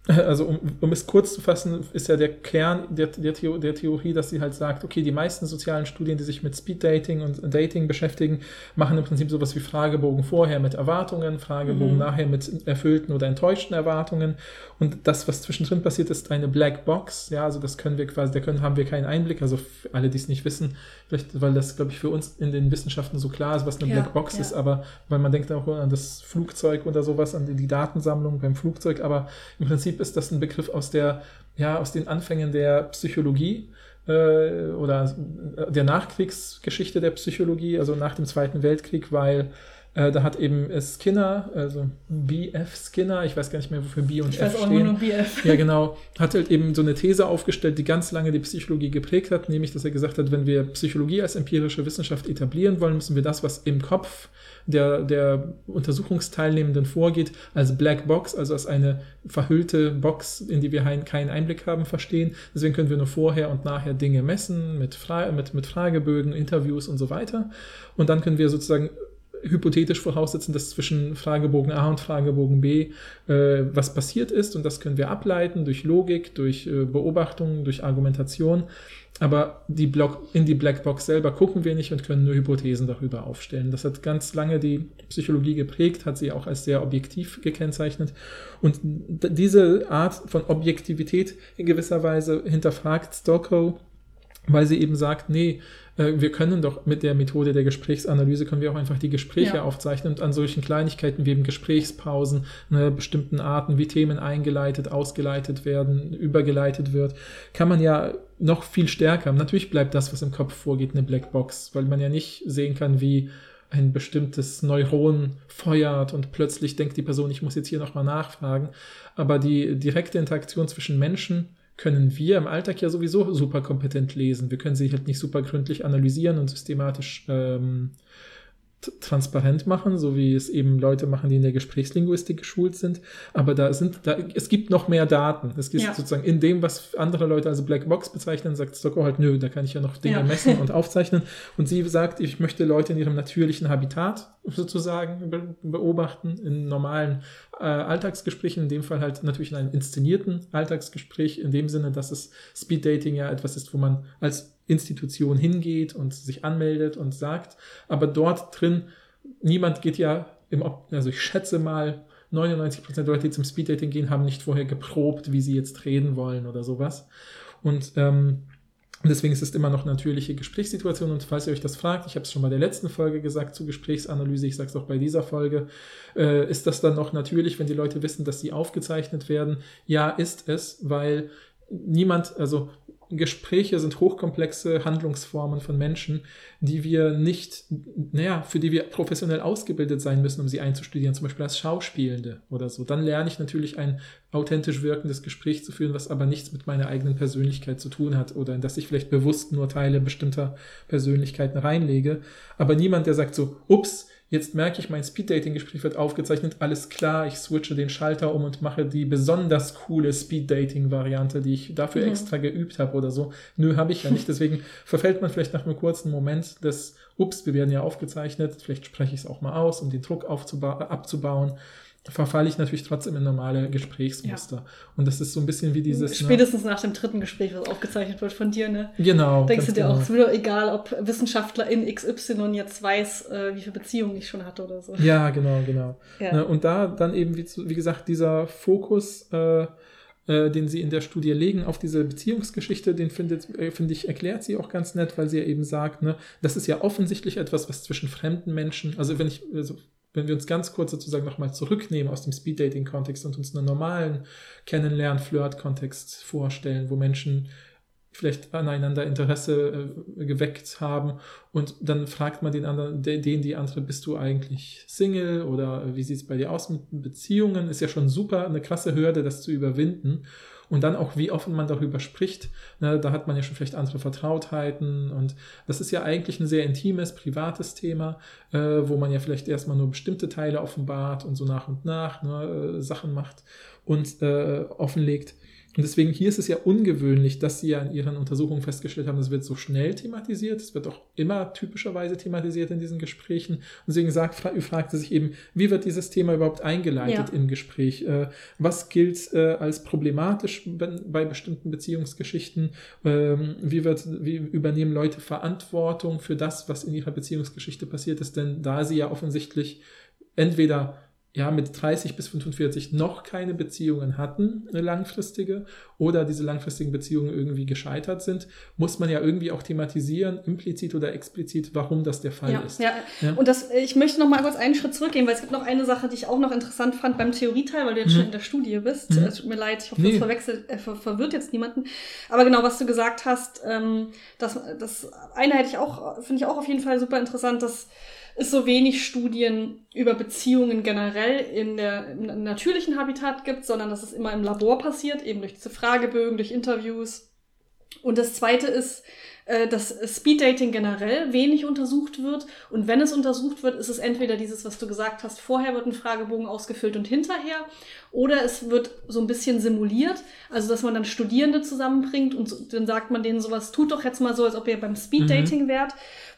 also um, um es kurz zu fassen, ist ja der Kern der, der, Theo der Theorie, dass sie halt sagt, okay, die meisten sozialen Studien, die sich mit Speed Dating und Dating beschäftigen, machen im Prinzip sowas wie Fragebogen vorher mit Erwartungen, Fragebogen mhm. nachher mit erfüllten oder enttäuschten Erwartungen. Und das, was zwischendrin passiert, ist eine Black Box. Ja, also das können wir quasi, da können, haben wir keinen Einblick. Also alle, die es nicht wissen, vielleicht, weil das, glaube ich, für uns in den Wissenschaften so klar ist, was eine ja, Black Box ja. ist, aber weil man denkt auch an das Flugzeug oder sowas, an die Datensammlung beim Flugzeug, aber im Prinzip ist das ein Begriff aus der, ja, aus den Anfängen der Psychologie äh, oder der Nachkriegsgeschichte der Psychologie, also nach dem Zweiten Weltkrieg, weil äh, da hat eben Skinner, also B.F. Skinner, ich weiß gar nicht mehr, wofür B und ich F weiß stehen. Auch nur BF. Ja, genau. Hat halt eben so eine These aufgestellt, die ganz lange die Psychologie geprägt hat, nämlich, dass er gesagt hat, wenn wir Psychologie als empirische Wissenschaft etablieren wollen, müssen wir das, was im Kopf der, der Untersuchungsteilnehmenden vorgeht, als Black Box, also als eine verhüllte Box, in die wir keinen Einblick haben, verstehen. Deswegen können wir nur vorher und nachher Dinge messen mit, Fra mit, mit Fragebögen, Interviews und so weiter. Und dann können wir sozusagen hypothetisch voraussetzen, dass zwischen Fragebogen A und Fragebogen B äh, was passiert ist und das können wir ableiten durch Logik, durch äh, Beobachtungen, durch Argumentation. Aber die Block, in die Blackbox selber gucken wir nicht und können nur Hypothesen darüber aufstellen. Das hat ganz lange die Psychologie geprägt, hat sie auch als sehr objektiv gekennzeichnet. Und diese Art von Objektivität in gewisser Weise hinterfragt Stokoe, weil sie eben sagt, nee, äh, wir können doch mit der Methode der Gesprächsanalyse können wir auch einfach die Gespräche ja. aufzeichnen und an solchen Kleinigkeiten wie eben Gesprächspausen, ne, bestimmten Arten, wie Themen eingeleitet, ausgeleitet werden, übergeleitet wird, kann man ja noch viel stärker. Natürlich bleibt das, was im Kopf vorgeht, eine Blackbox, weil man ja nicht sehen kann, wie ein bestimmtes Neuron feuert und plötzlich denkt die Person, ich muss jetzt hier nochmal nachfragen. Aber die direkte Interaktion zwischen Menschen können wir im Alltag ja sowieso super kompetent lesen. Wir können sie halt nicht super gründlich analysieren und systematisch ähm, transparent machen, so wie es eben Leute machen, die in der Gesprächslinguistik geschult sind. Aber da sind, da, es gibt noch mehr Daten. Es gibt ja. sozusagen in dem, was andere Leute als Blackbox bezeichnen, sagt Stocko halt, nö, da kann ich ja noch Dinge ja. messen und <laughs> aufzeichnen. Und sie sagt, ich möchte Leute in ihrem natürlichen Habitat <laughs> sozusagen be beobachten, in normalen äh, Alltagsgesprächen, in dem Fall halt natürlich in einem inszenierten Alltagsgespräch, in dem Sinne, dass es Speed Dating ja etwas ist, wo man als Institution hingeht und sich anmeldet und sagt. Aber dort drin, niemand geht ja im, also ich schätze mal, 99% der Leute, die zum Speeddating gehen, haben nicht vorher geprobt, wie sie jetzt reden wollen oder sowas. Und ähm, deswegen ist es immer noch natürliche Gesprächssituation. Und falls ihr euch das fragt, ich habe es schon bei der letzten Folge gesagt zu Gesprächsanalyse, ich sage es auch bei dieser Folge, äh, ist das dann noch natürlich, wenn die Leute wissen, dass sie aufgezeichnet werden? Ja, ist es, weil niemand, also Gespräche sind hochkomplexe Handlungsformen von Menschen, die wir nicht, naja, für die wir professionell ausgebildet sein müssen, um sie einzustudieren, zum Beispiel als Schauspielende oder so. Dann lerne ich natürlich ein authentisch wirkendes Gespräch zu führen, was aber nichts mit meiner eigenen Persönlichkeit zu tun hat oder in das ich vielleicht bewusst nur Teile bestimmter Persönlichkeiten reinlege. Aber niemand, der sagt so, ups, Jetzt merke ich, mein Speed-Dating-Gespräch wird aufgezeichnet. Alles klar, ich switche den Schalter um und mache die besonders coole Speed-Dating-Variante, die ich dafür mhm. extra geübt habe oder so. Nö, habe ich ja nicht. Deswegen <laughs> verfällt man vielleicht nach einem kurzen Moment des, ups, wir werden ja aufgezeichnet. Vielleicht spreche ich es auch mal aus, um den Druck abzubauen verfalle ich natürlich trotzdem in normale Gesprächsmuster. Ja. Und das ist so ein bisschen wie dieses. Ne Spätestens ne? nach dem dritten Gespräch, was aufgezeichnet wird von dir, ne? Genau. Denkst du dir genau. auch, es ist wieder egal, ob Wissenschaftler in XY jetzt weiß, äh, wie viele Beziehungen ich schon hatte oder so. Ja, genau, genau. Ja. Ne? Und da dann eben, wie, wie gesagt, dieser Fokus, äh, äh, den sie in der Studie legen auf diese Beziehungsgeschichte, den äh, finde ich, erklärt sie auch ganz nett, weil sie ja eben sagt, ne, das ist ja offensichtlich etwas, was zwischen fremden Menschen, also wenn ich, also wenn wir uns ganz kurz sozusagen nochmal zurücknehmen aus dem Speed-Dating-Kontext und uns einen normalen Kennenlernen-Flirt-Kontext vorstellen, wo Menschen vielleicht aneinander Interesse äh, geweckt haben und dann fragt man den anderen, den die andere, bist du eigentlich Single oder wie sieht es bei dir aus mit Beziehungen? Ist ja schon super, eine krasse Hürde, das zu überwinden. Und dann auch, wie offen man darüber spricht. Ne, da hat man ja schon vielleicht andere Vertrautheiten. Und das ist ja eigentlich ein sehr intimes, privates Thema, äh, wo man ja vielleicht erstmal nur bestimmte Teile offenbart und so nach und nach ne, äh, Sachen macht und äh, offenlegt. Und deswegen hier ist es ja ungewöhnlich, dass sie ja in ihren Untersuchungen festgestellt haben, es wird so schnell thematisiert. Es wird auch immer typischerweise thematisiert in diesen Gesprächen. Und deswegen sagt, fragt sie sich eben, wie wird dieses Thema überhaupt eingeleitet ja. im Gespräch? Äh, was gilt äh, als problematisch bei bestimmten Beziehungsgeschichten? Ähm, wie, wird, wie übernehmen Leute Verantwortung für das, was in ihrer Beziehungsgeschichte passiert ist? Denn da sie ja offensichtlich entweder ja, mit 30 bis 45 noch keine Beziehungen hatten, eine langfristige, oder diese langfristigen Beziehungen irgendwie gescheitert sind, muss man ja irgendwie auch thematisieren, implizit oder explizit, warum das der Fall ja, ist. Ja. ja, und das, ich möchte noch mal kurz einen Schritt zurückgehen, weil es gibt noch eine Sache, die ich auch noch interessant fand beim Theorieteil, weil du jetzt mhm. schon in der Studie bist. Mhm. Es tut mir leid, ich hoffe, nee. das verwechselt, äh, ver verwirrt jetzt niemanden. Aber genau, was du gesagt hast, ähm, das, das eine hätte ich auch, finde ich auch auf jeden Fall super interessant, dass es so wenig Studien über Beziehungen generell in der im natürlichen Habitat gibt, sondern dass es immer im Labor passiert, eben durch diese Fragebögen, durch Interviews. Und das zweite ist, äh, dass Speeddating generell wenig untersucht wird. Und wenn es untersucht wird, ist es entweder dieses, was du gesagt hast, vorher wird ein Fragebogen ausgefüllt und hinterher, oder es wird so ein bisschen simuliert, also dass man dann Studierende zusammenbringt und dann sagt man denen sowas, tut doch jetzt mal so, als ob ihr beim Speeddating mhm. wärt.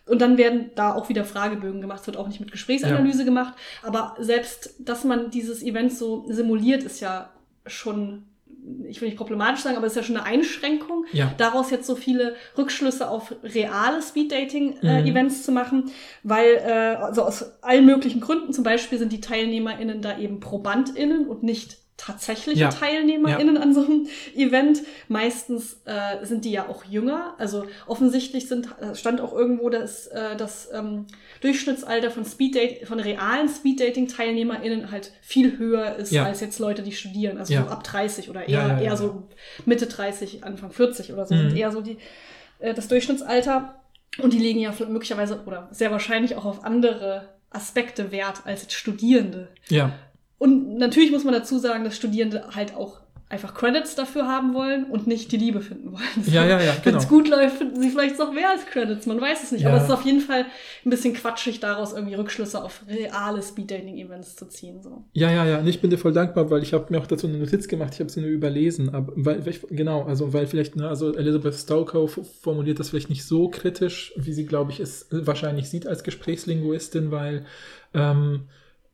Und dann werden da auch wieder Fragebögen gemacht. Es wird auch nicht mit Gesprächsanalyse ja. gemacht. Aber selbst, dass man dieses Event so simuliert, ist ja schon, ich will nicht problematisch sagen, aber ist ja schon eine Einschränkung. Ja. Daraus jetzt so viele Rückschlüsse auf reale Speed-Dating-Events äh, mhm. zu machen. Weil, äh, also aus allen möglichen Gründen, zum Beispiel sind die TeilnehmerInnen da eben ProbandInnen und nicht tatsächliche ja. TeilnehmerInnen ja. an so einem Event. Meistens äh, sind die ja auch jünger. Also offensichtlich sind, äh, stand auch irgendwo, dass äh, das ähm, Durchschnittsalter von Speeddate, von realen Speeddating-TeilnehmerInnen halt viel höher ist ja. als jetzt Leute, die studieren. Also so ab 30 oder eher, eher so Mitte 30, Anfang 40 oder so mhm. sind eher so die, äh, das Durchschnittsalter. Und die legen ja möglicherweise oder sehr wahrscheinlich auch auf andere Aspekte Wert als jetzt Studierende. Ja. Und natürlich muss man dazu sagen, dass Studierende halt auch einfach Credits dafür haben wollen und nicht die Liebe finden wollen. Ja, ja, ja, <laughs> genau. Wenn es gut läuft, finden sie vielleicht noch mehr als Credits, man weiß es nicht. Ja. Aber es ist auf jeden Fall ein bisschen quatschig, daraus irgendwie Rückschlüsse auf reale Speed-Dating-Events zu ziehen. So. Ja, ja, ja. Und ich bin dir voll dankbar, weil ich habe mir auch dazu eine Notiz gemacht, ich habe sie nur überlesen. Aber weil, genau, also weil vielleicht, ne, also Elizabeth Stokoe formuliert das vielleicht nicht so kritisch, wie sie, glaube ich, es wahrscheinlich sieht als Gesprächslinguistin, weil ähm,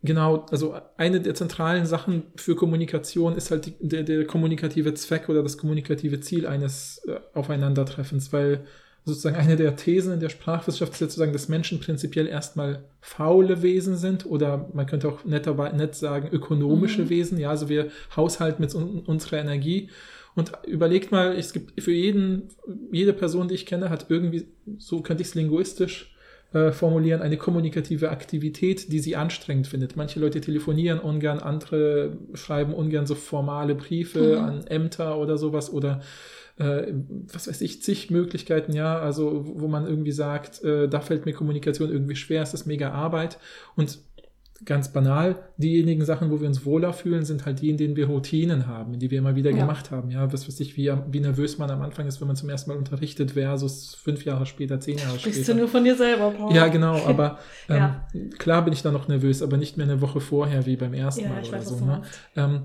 Genau, also eine der zentralen Sachen für Kommunikation ist halt die, der, der kommunikative Zweck oder das kommunikative Ziel eines äh, Aufeinandertreffens, weil sozusagen eine der Thesen in der Sprachwissenschaft ist sozusagen, dass Menschen prinzipiell erstmal faule Wesen sind oder man könnte auch netter, nett sagen ökonomische mhm. Wesen. Ja, also wir haushalten mit un unserer Energie. Und überlegt mal, es gibt für jeden, jede Person, die ich kenne, hat irgendwie, so könnte ich es linguistisch äh, formulieren, eine kommunikative Aktivität, die sie anstrengend findet. Manche Leute telefonieren ungern, andere schreiben ungern so formale Briefe mhm. an Ämter oder sowas oder äh, was weiß ich, zig Möglichkeiten, ja, also wo man irgendwie sagt, äh, da fällt mir Kommunikation irgendwie schwer, es ist mega Arbeit und ganz banal, diejenigen Sachen, wo wir uns wohler fühlen, sind halt die, in denen wir Routinen haben, die wir immer wieder ja. gemacht haben. Ja, was weiß ich, wie, wie nervös man am Anfang ist, wenn man zum ersten Mal unterrichtet, versus fünf Jahre später, zehn Jahre Sprichst später. Bist du nur von dir selber, Paul? Ja, genau, <laughs> aber ähm, ja. klar bin ich da noch nervös, aber nicht mehr eine Woche vorher wie beim ersten ja, Mal oder weiß, so. Ne? Ähm,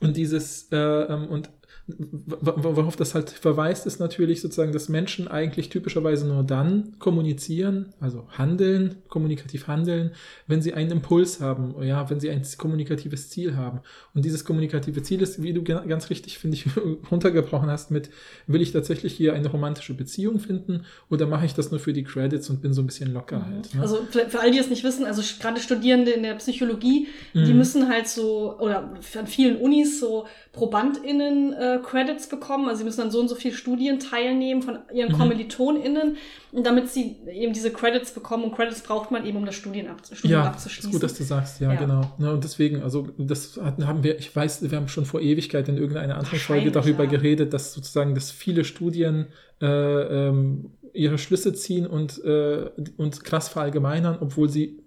und dieses, äh, ähm, und worauf das halt verweist, ist natürlich sozusagen, dass Menschen eigentlich typischerweise nur dann kommunizieren, also handeln, kommunikativ handeln, wenn sie einen Impuls haben, ja, wenn sie ein kommunikatives Ziel haben. Und dieses kommunikative Ziel ist, wie du ganz richtig, finde ich, <laughs> runtergebrochen hast, mit, will ich tatsächlich hier eine romantische Beziehung finden oder mache ich das nur für die Credits und bin so ein bisschen locker mhm. halt. Ne? Also für, für all die es nicht wissen, also gerade Studierende in der Psychologie, mhm. die müssen halt so, oder an vielen Unis so ProbandInnen äh, Credits bekommen. Also sie müssen dann so und so viele Studien teilnehmen von ihren mhm. KommilitonInnen, damit sie eben diese Credits bekommen. Und Credits braucht man eben, um das Studien ab, Studium ja, abzuschließen. Ist gut, dass du sagst, ja, ja. genau. Ja, und deswegen, also das hatten, haben wir, ich weiß, wir haben schon vor Ewigkeit in irgendeiner anderen Folge darüber ja. geredet, dass sozusagen, dass viele Studien äh, ähm, ihre Schlüsse ziehen und, äh, und krass verallgemeinern, obwohl sie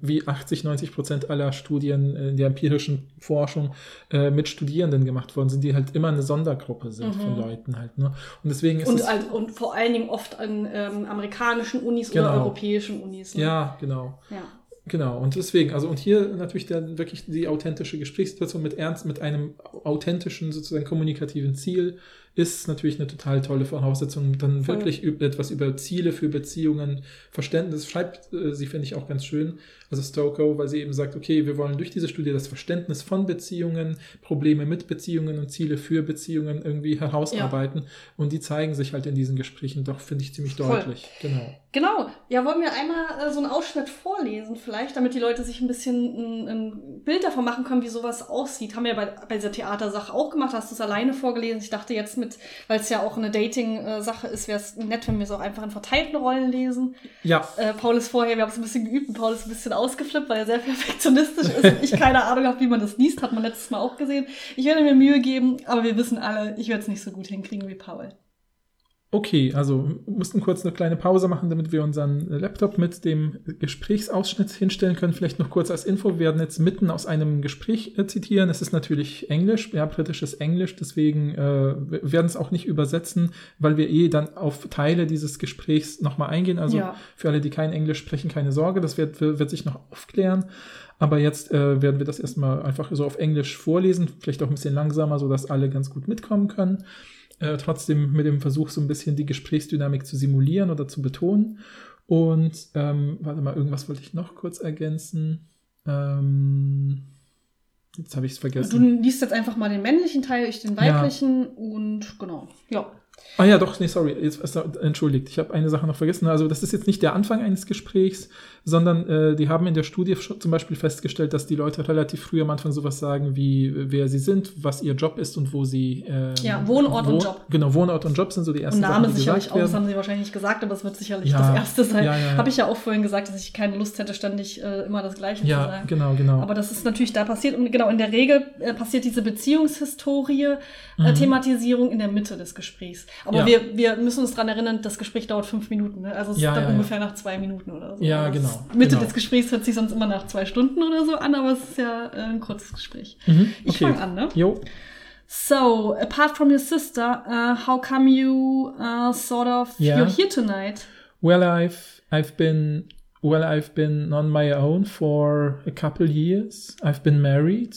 wie 80, 90 Prozent aller Studien in der empirischen Forschung äh, mit Studierenden gemacht worden sind, die halt immer eine Sondergruppe sind mhm. von Leuten halt. Ne? Und deswegen ist und, es, also, und vor allen Dingen oft an ähm, amerikanischen Unis genau. oder europäischen Unis. Ne? Ja, genau. Ja. Genau, und deswegen, also und hier natürlich dann wirklich die authentische Gesprächssituation mit Ernst, mit einem authentischen, sozusagen kommunikativen Ziel ist natürlich eine total tolle Voraussetzung, dann Voll. wirklich etwas über Ziele für Beziehungen, Verständnis, schreibt äh, sie, finde ich auch ganz schön, also Stoko, weil sie eben sagt, okay, wir wollen durch diese Studie das Verständnis von Beziehungen, Probleme mit Beziehungen und Ziele für Beziehungen irgendwie herausarbeiten ja. und die zeigen sich halt in diesen Gesprächen doch, finde ich, ziemlich Voll. deutlich. Genau. Genau. Ja, wollen wir einmal äh, so einen Ausschnitt vorlesen vielleicht, damit die Leute sich ein bisschen ein, ein Bild davon machen können, wie sowas aussieht. Haben wir ja bei, bei dieser Theatersache auch gemacht, hast du es alleine vorgelesen. Ich dachte jetzt mit, weil es ja auch eine Dating-Sache ist, wäre es nett, wenn wir es auch einfach in verteilten Rollen lesen. Ja. Äh, Paul ist vorher, wir haben es ein bisschen geübt und Paul ist ein bisschen ausgeflippt, weil er sehr perfektionistisch ist und ich keine Ahnung habe, wie man das liest, hat man letztes Mal auch gesehen. Ich werde mir Mühe geben, aber wir wissen alle, ich werde es nicht so gut hinkriegen wie Paul. Okay, also mussten kurz eine kleine Pause machen, damit wir unseren Laptop mit dem Gesprächsausschnitt hinstellen können. Vielleicht noch kurz als Info, wir werden jetzt mitten aus einem Gespräch äh, zitieren. Es ist natürlich Englisch, ja, britisches Englisch, deswegen äh, werden es auch nicht übersetzen, weil wir eh dann auf Teile dieses Gesprächs nochmal eingehen. Also ja. für alle, die kein Englisch sprechen, keine Sorge, das wird, wird sich noch aufklären. Aber jetzt äh, werden wir das erstmal einfach so auf Englisch vorlesen, vielleicht auch ein bisschen langsamer, sodass alle ganz gut mitkommen können äh, trotzdem mit dem Versuch, so ein bisschen die Gesprächsdynamik zu simulieren oder zu betonen. Und ähm, warte mal, irgendwas wollte ich noch kurz ergänzen. Ähm, jetzt habe ich es vergessen. Du liest jetzt einfach mal den männlichen Teil, ich den weiblichen ja. und genau. Ja. Ah ja, doch, nee, sorry, jetzt, entschuldigt, ich habe eine Sache noch vergessen. Also das ist jetzt nicht der Anfang eines Gesprächs, sondern äh, die haben in der Studie zum Beispiel festgestellt, dass die Leute relativ früh am Anfang sowas sagen wie, wer sie sind, was ihr Job ist und wo sie... Äh, ja, Wohnort wohn und Job. Genau, Wohnort und Job sind so die ersten und Name Sachen, die sicherlich auch, das haben sie wahrscheinlich nicht gesagt, aber es wird sicherlich ja, das Erste sein. Ja, ja, Habe ich ja auch vorhin gesagt, dass ich keine Lust hätte, ständig äh, immer das Gleiche ja, zu sagen. genau, genau. Aber das ist natürlich da passiert und genau, in der Regel äh, passiert diese Beziehungshistorie, äh, mhm. Thematisierung in der Mitte des Gesprächs. Aber wir, wir müssen uns daran erinnern, das Gespräch dauert fünf Minuten. Ne? Also es ja, ist dann ja, ungefähr nach zwei Minuten oder so. Ja, also genau. Mitte genau. des Gesprächs hört sich sonst immer nach zwei Stunden oder so an, aber es ist ja äh, ein kurzes Gespräch. Mhm, okay. Ich fange an, ne? Jo. So, apart from your sister, uh, how come you uh, sort of yeah. you're here tonight? Well, I've I've been well, I've been on my own for a couple years. I've been married,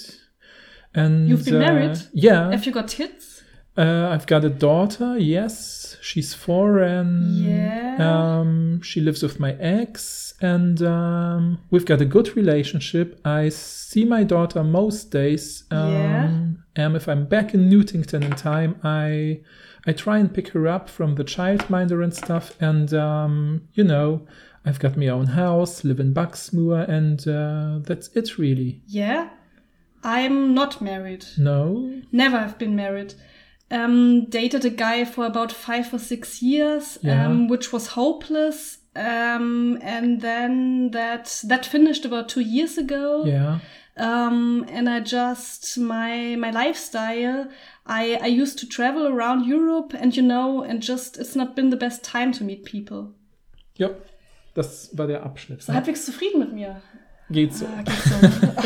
and you've been uh, married. Yeah. Have you got kids? Uh, I've got a daughter. Yes, she's and yeah. um, she lives with my ex, and um, we've got a good relationship. I see my daughter most days. Um, yeah. And if I'm back in Newtington in time, I I try and pick her up from the childminder and stuff. And um, you know, I've got my own house, live in Bucksmoor, and uh, that's it really. Yeah. I'm not married. No. Never have been married um, dated a guy for about five or six years, Yeah. um, which was hopeless. Um, and then that that finished about two years ago. Yeah. Um, and I just my my lifestyle. I I used to travel around Europe, and you know, and just it's not been the best time to meet people. Ja, das war der Abschnitt. So halbwegs zufrieden mit mir. Geht so. Ah, geht so. <laughs>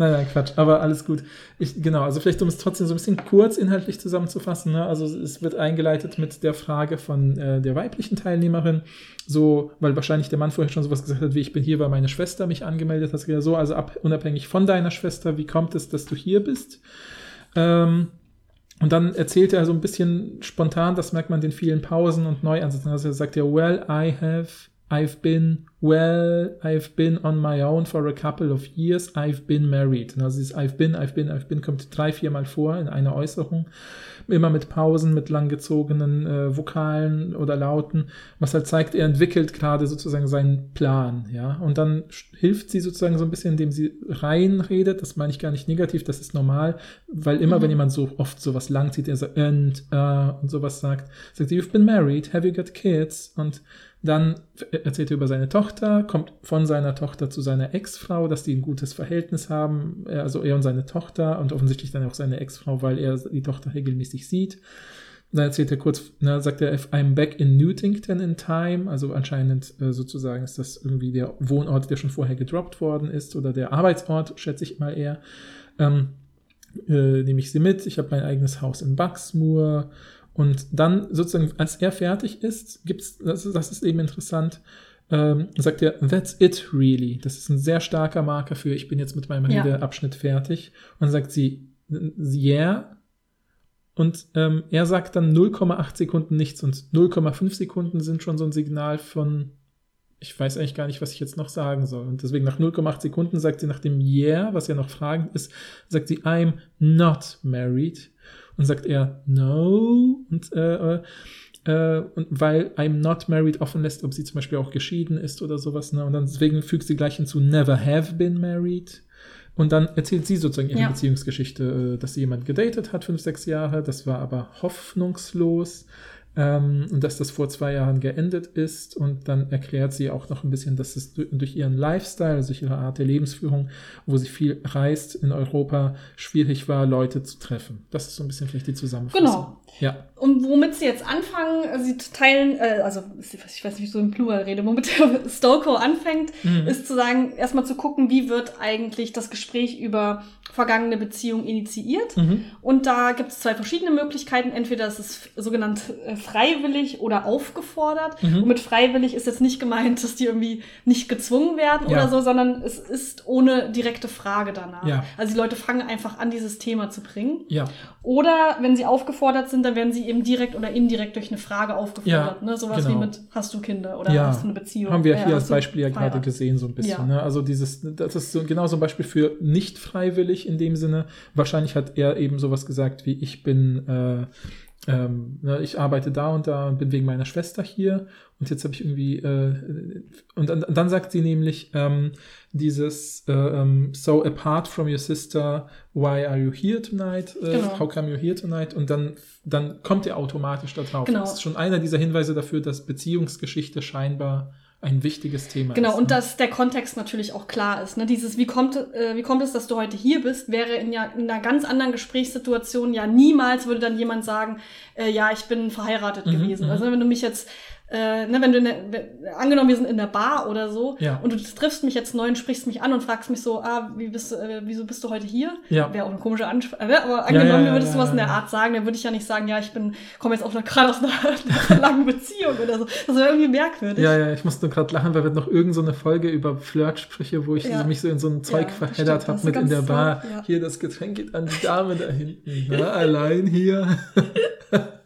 Nein, nein, Quatsch, aber alles gut. Ich, genau, also vielleicht, um es trotzdem so ein bisschen kurz inhaltlich zusammenzufassen, ne? also es wird eingeleitet mit der Frage von äh, der weiblichen Teilnehmerin, so, weil wahrscheinlich der Mann vorher schon sowas gesagt hat, wie ich bin hier, weil meine Schwester mich angemeldet hat, so, also ab, unabhängig von deiner Schwester, wie kommt es, dass du hier bist? Ähm, und dann erzählt er so ein bisschen spontan, das merkt man den vielen Pausen und Neuansätzen. Also er sagt ja, well, I have I've been, well, I've been on my own for a couple of years, I've been married. Also dieses I've been, I've been, I've been kommt drei, viermal vor in einer Äußerung. Immer mit Pausen, mit langgezogenen äh, Vokalen oder Lauten, was halt zeigt, er entwickelt gerade sozusagen seinen Plan, ja. Und dann hilft sie sozusagen so ein bisschen, indem sie reinredet. Das meine ich gar nicht negativ, das ist normal, weil immer, mhm. wenn jemand so oft sowas langzieht, er sagt, and, uh, und sowas sagt, sagt sie, you've been married, have you got kids? Und dann erzählt er über seine Tochter, kommt von seiner Tochter zu seiner Ex-Frau, dass die ein gutes Verhältnis haben, also er und seine Tochter und offensichtlich dann auch seine Ex-Frau, weil er die Tochter regelmäßig sieht. Dann erzählt er kurz, na, sagt er, I'm back in Newtington in time, also anscheinend äh, sozusagen ist das irgendwie der Wohnort, der schon vorher gedroppt worden ist oder der Arbeitsort, schätze ich mal eher. Ähm, äh, nehme ich sie mit, ich habe mein eigenes Haus in Bucksmoor und dann sozusagen, als er fertig ist, gibt's, das, ist, das ist eben interessant, ähm, sagt er, that's it really. Das ist ein sehr starker Marker für, ich bin jetzt mit meinem Ja. Redeabschnitt fertig. Und dann sagt sie, yeah. Und ähm, er sagt dann 0,8 Sekunden nichts und 0,5 Sekunden sind schon so ein Signal von, ich weiß eigentlich gar nicht, was ich jetzt noch sagen soll. Und deswegen nach 0,8 Sekunden sagt sie nach dem Yeah, was ja noch fragend ist, sagt sie, I'm not married. Und sagt er, no. Und, äh, äh, äh, und weil I'm not married offen lässt, ob sie zum Beispiel auch geschieden ist oder sowas. Ne? Und dann deswegen fügt sie gleich hinzu, never have been married. Und dann erzählt sie sozusagen ihre Ja. Beziehungsgeschichte, äh, dass sie jemand gedatet hat, fünf, sechs Jahre. Das war aber hoffnungslos. Ähm, und dass das vor zwei Jahren geendet ist. Und dann erklärt sie auch noch ein bisschen, dass es durch, ihren Lifestyle, also durch ihre Art der Lebensführung, wo sie viel reist in Europa, schwierig war, Leute zu treffen. Das ist so ein bisschen vielleicht die Zusammenfassung. Genau. Ja. Und womit sie jetzt anfangen, äh, sie teilen, äh, also ich weiß nicht, wie ich so im Plural rede, womit <laughs> der Stoko anfängt, Mhm. ist zu sagen, erstmal zu gucken, wie wird eigentlich das Gespräch über vergangene Beziehungen initiiert. Mhm. Und da gibt es zwei verschiedene Möglichkeiten. Entweder ist es sogenannt äh, freiwillig oder aufgefordert. Mhm. Und mit freiwillig ist jetzt nicht gemeint, dass die irgendwie nicht gezwungen werden Ja. oder so, sondern es ist ohne direkte Frage danach. Ja. Also die Leute fangen einfach an, dieses Thema zu bringen. Ja. Oder wenn sie aufgefordert sind, dann werden sie eben direkt oder indirekt durch eine Frage aufgefordert. Ne? Sowas genau. wie mit, hast du Kinder oder hast du eine Beziehung? Haben wir hier als Beispiel ja gerade gesehen, so ein bisschen. Ne? Also dieses, das ist so genau so ein Beispiel für nicht freiwillig in dem Sinne. Wahrscheinlich hat er eben sowas gesagt wie, ich bin, äh, ähm, ne, ich arbeite da und da und bin wegen meiner Schwester hier und jetzt habe ich irgendwie, äh, und dann, dann sagt sie nämlich ähm, dieses, äh, ähm, so apart from your sister, why are you here tonight? Äh, Genau. How come you're here tonight? Und dann, dann kommt er automatisch da drauf. Genau. Das ist schon einer dieser Hinweise dafür, dass Beziehungsgeschichte scheinbar ein wichtiges Thema Genau, ist. und ne? dass der Kontext natürlich auch klar ist. Ne? Dieses, wie kommt, äh, wie kommt es, dass du heute hier bist, wäre in, ja, in einer ganz anderen Gesprächssituation ja niemals würde dann jemand sagen, äh, ja, ich bin verheiratet Mhm, gewesen. mhm. Also wenn du mich jetzt, äh, ne, wenn du, wenn- angenommen, wir sind in der Bar oder so Ja. und du triffst mich jetzt neu und sprichst mich an und fragst mich so, ah, wie bist du, äh, wieso bist du heute hier? Ja. Wäre auch eine komische Ansprache, ne? aber angenommen, ja, du würdest ja, du was in ja, der ja. Art sagen, dann würde ich ja nicht sagen, ja, ich bin, komme jetzt auch <laughs> noch gerade aus einer, langen Beziehung oder so. Das wäre irgendwie merkwürdig. Ja, ja, ich musste gerade lachen, weil wir noch irgend so eine Folge über Flirtsprüche, wo ich Ja. mich so in so ein Zeug Ja, verheddert habe mit in der Bar. ja. Hier, das Getränk geht an die Dame da hinten. Na, allein hier. <laughs>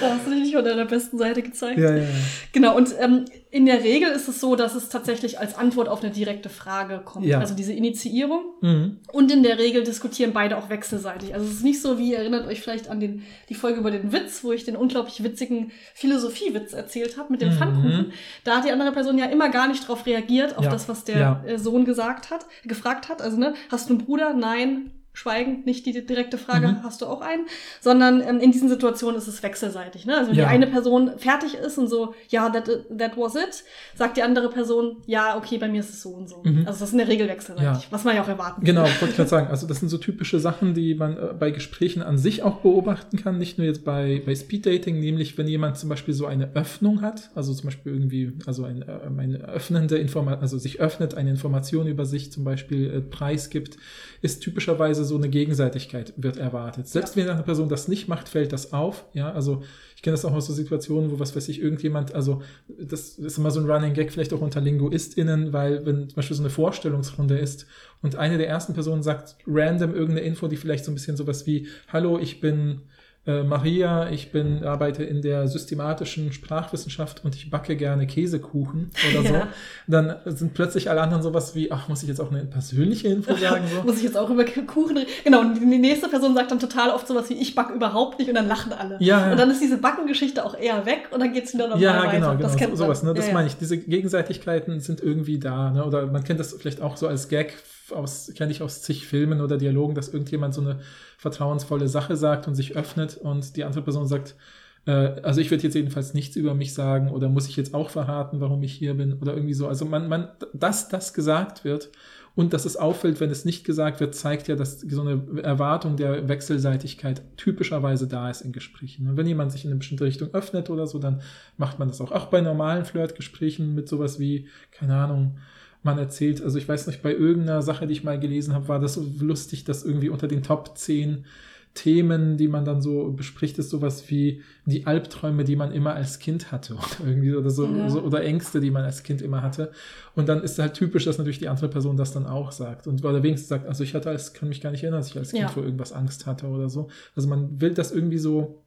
Da hast du dich nicht von deiner besten Seite gezeigt. Ja, ja, ja. Genau, und ähm, in der Regel ist es so, dass es tatsächlich als Antwort auf eine direkte Frage kommt. Ja. Also diese Initiierung. Mhm. Und in der Regel diskutieren beide auch wechselseitig. Also es ist nicht so, wie ihr erinnert euch vielleicht an den, die Folge über den Witz, wo ich den unglaublich witzigen Philosophiewitz erzählt habe mit dem Mhm. Pfannkuchen. Da hat die andere Person ja immer gar nicht drauf reagiert, auf Ja. das, was der Sohn gesagt hat, gefragt hat. Also, ne, hast du einen Bruder? Nein. Schweigend, nicht die direkte Frage, Mhm. hast du auch einen? Sondern ähm, in diesen Situationen ist es wechselseitig. Ne? Also wenn Ja. die eine Person fertig ist und so, ja, that, that was it, sagt die andere Person, ja, okay, bei mir ist es so und so. Mhm. Also das ist in der Regel wechselseitig, Ja. was man ja auch erwarten Genau, kann. wollte ich gerade sagen. Also das sind so typische Sachen, die man äh, bei Gesprächen an sich auch beobachten kann, nicht nur jetzt bei, bei Speeddating, nämlich wenn jemand zum Beispiel so eine Öffnung hat, also zum Beispiel irgendwie, also ein, äh, eine öffnende Information, also sich öffnet, eine Information über sich zum Beispiel äh, preisgibt, ist typischerweise so eine Gegenseitigkeit wird erwartet. Selbst wenn eine Person das nicht macht, fällt das auf. Ja, also ich kenne das auch aus so Situationen, wo was weiß ich, irgendjemand, also das ist immer so ein Running Gag, vielleicht auch unter LinguistInnen, weil wenn zum Beispiel so eine Vorstellungsrunde ist und eine der ersten Personen sagt random irgendeine Info, die vielleicht so ein bisschen sowas wie, hallo, ich bin äh, Maria, ich bin, arbeite in der systematischen Sprachwissenschaft und ich backe gerne Käsekuchen oder <laughs> so, Ja. dann sind plötzlich alle anderen sowas wie, ach, muss ich jetzt auch eine persönliche Info sagen? So? <laughs> Muss ich jetzt auch über Kuchen reden? Genau, und die nächste Person sagt dann total oft sowas wie, ich back überhaupt nicht und dann lachen alle. Ja. Und dann ist diese Backengeschichte auch eher weg und dann geht's wieder normal Ja, weiter. genau, genau. Das kennt so, sowas, ne? Das ja. meine ich. Diese Gegenseitigkeiten sind irgendwie da, ne? Oder man kennt das vielleicht auch so als Gag aus, kenne ich aus zig Filmen oder Dialogen, dass irgendjemand so eine vertrauensvolle Sache sagt und sich öffnet und die andere Person sagt, äh, also ich würde jetzt jedenfalls nichts über mich sagen oder muss ich jetzt auch verraten, warum ich hier bin oder irgendwie so. Also man, man, dass das gesagt wird und dass es auffällt, wenn es nicht gesagt wird, zeigt ja, dass so eine Erwartung der Wechselseitigkeit typischerweise da ist in Gesprächen. Und wenn jemand sich in eine bestimmte Richtung öffnet oder so, dann macht man das auch. Auch bei normalen Flirtgesprächen mit sowas wie, keine Ahnung, man erzählt, also ich weiß nicht, bei irgendeiner Sache, die ich mal gelesen habe, war das so lustig, dass irgendwie unter den Top 10 Themen, die man dann so bespricht, ist sowas wie die Albträume, die man immer als Kind hatte oder irgendwie oder so, Ja. so oder Ängste, die man als Kind immer hatte. Und dann ist halt typisch, dass natürlich die andere Person das dann auch sagt und oder wenigstens sagt, also ich hatte als kann mich gar nicht erinnern, dass ich als Kind Ja. vor irgendwas Angst hatte oder so. Also man will das irgendwie so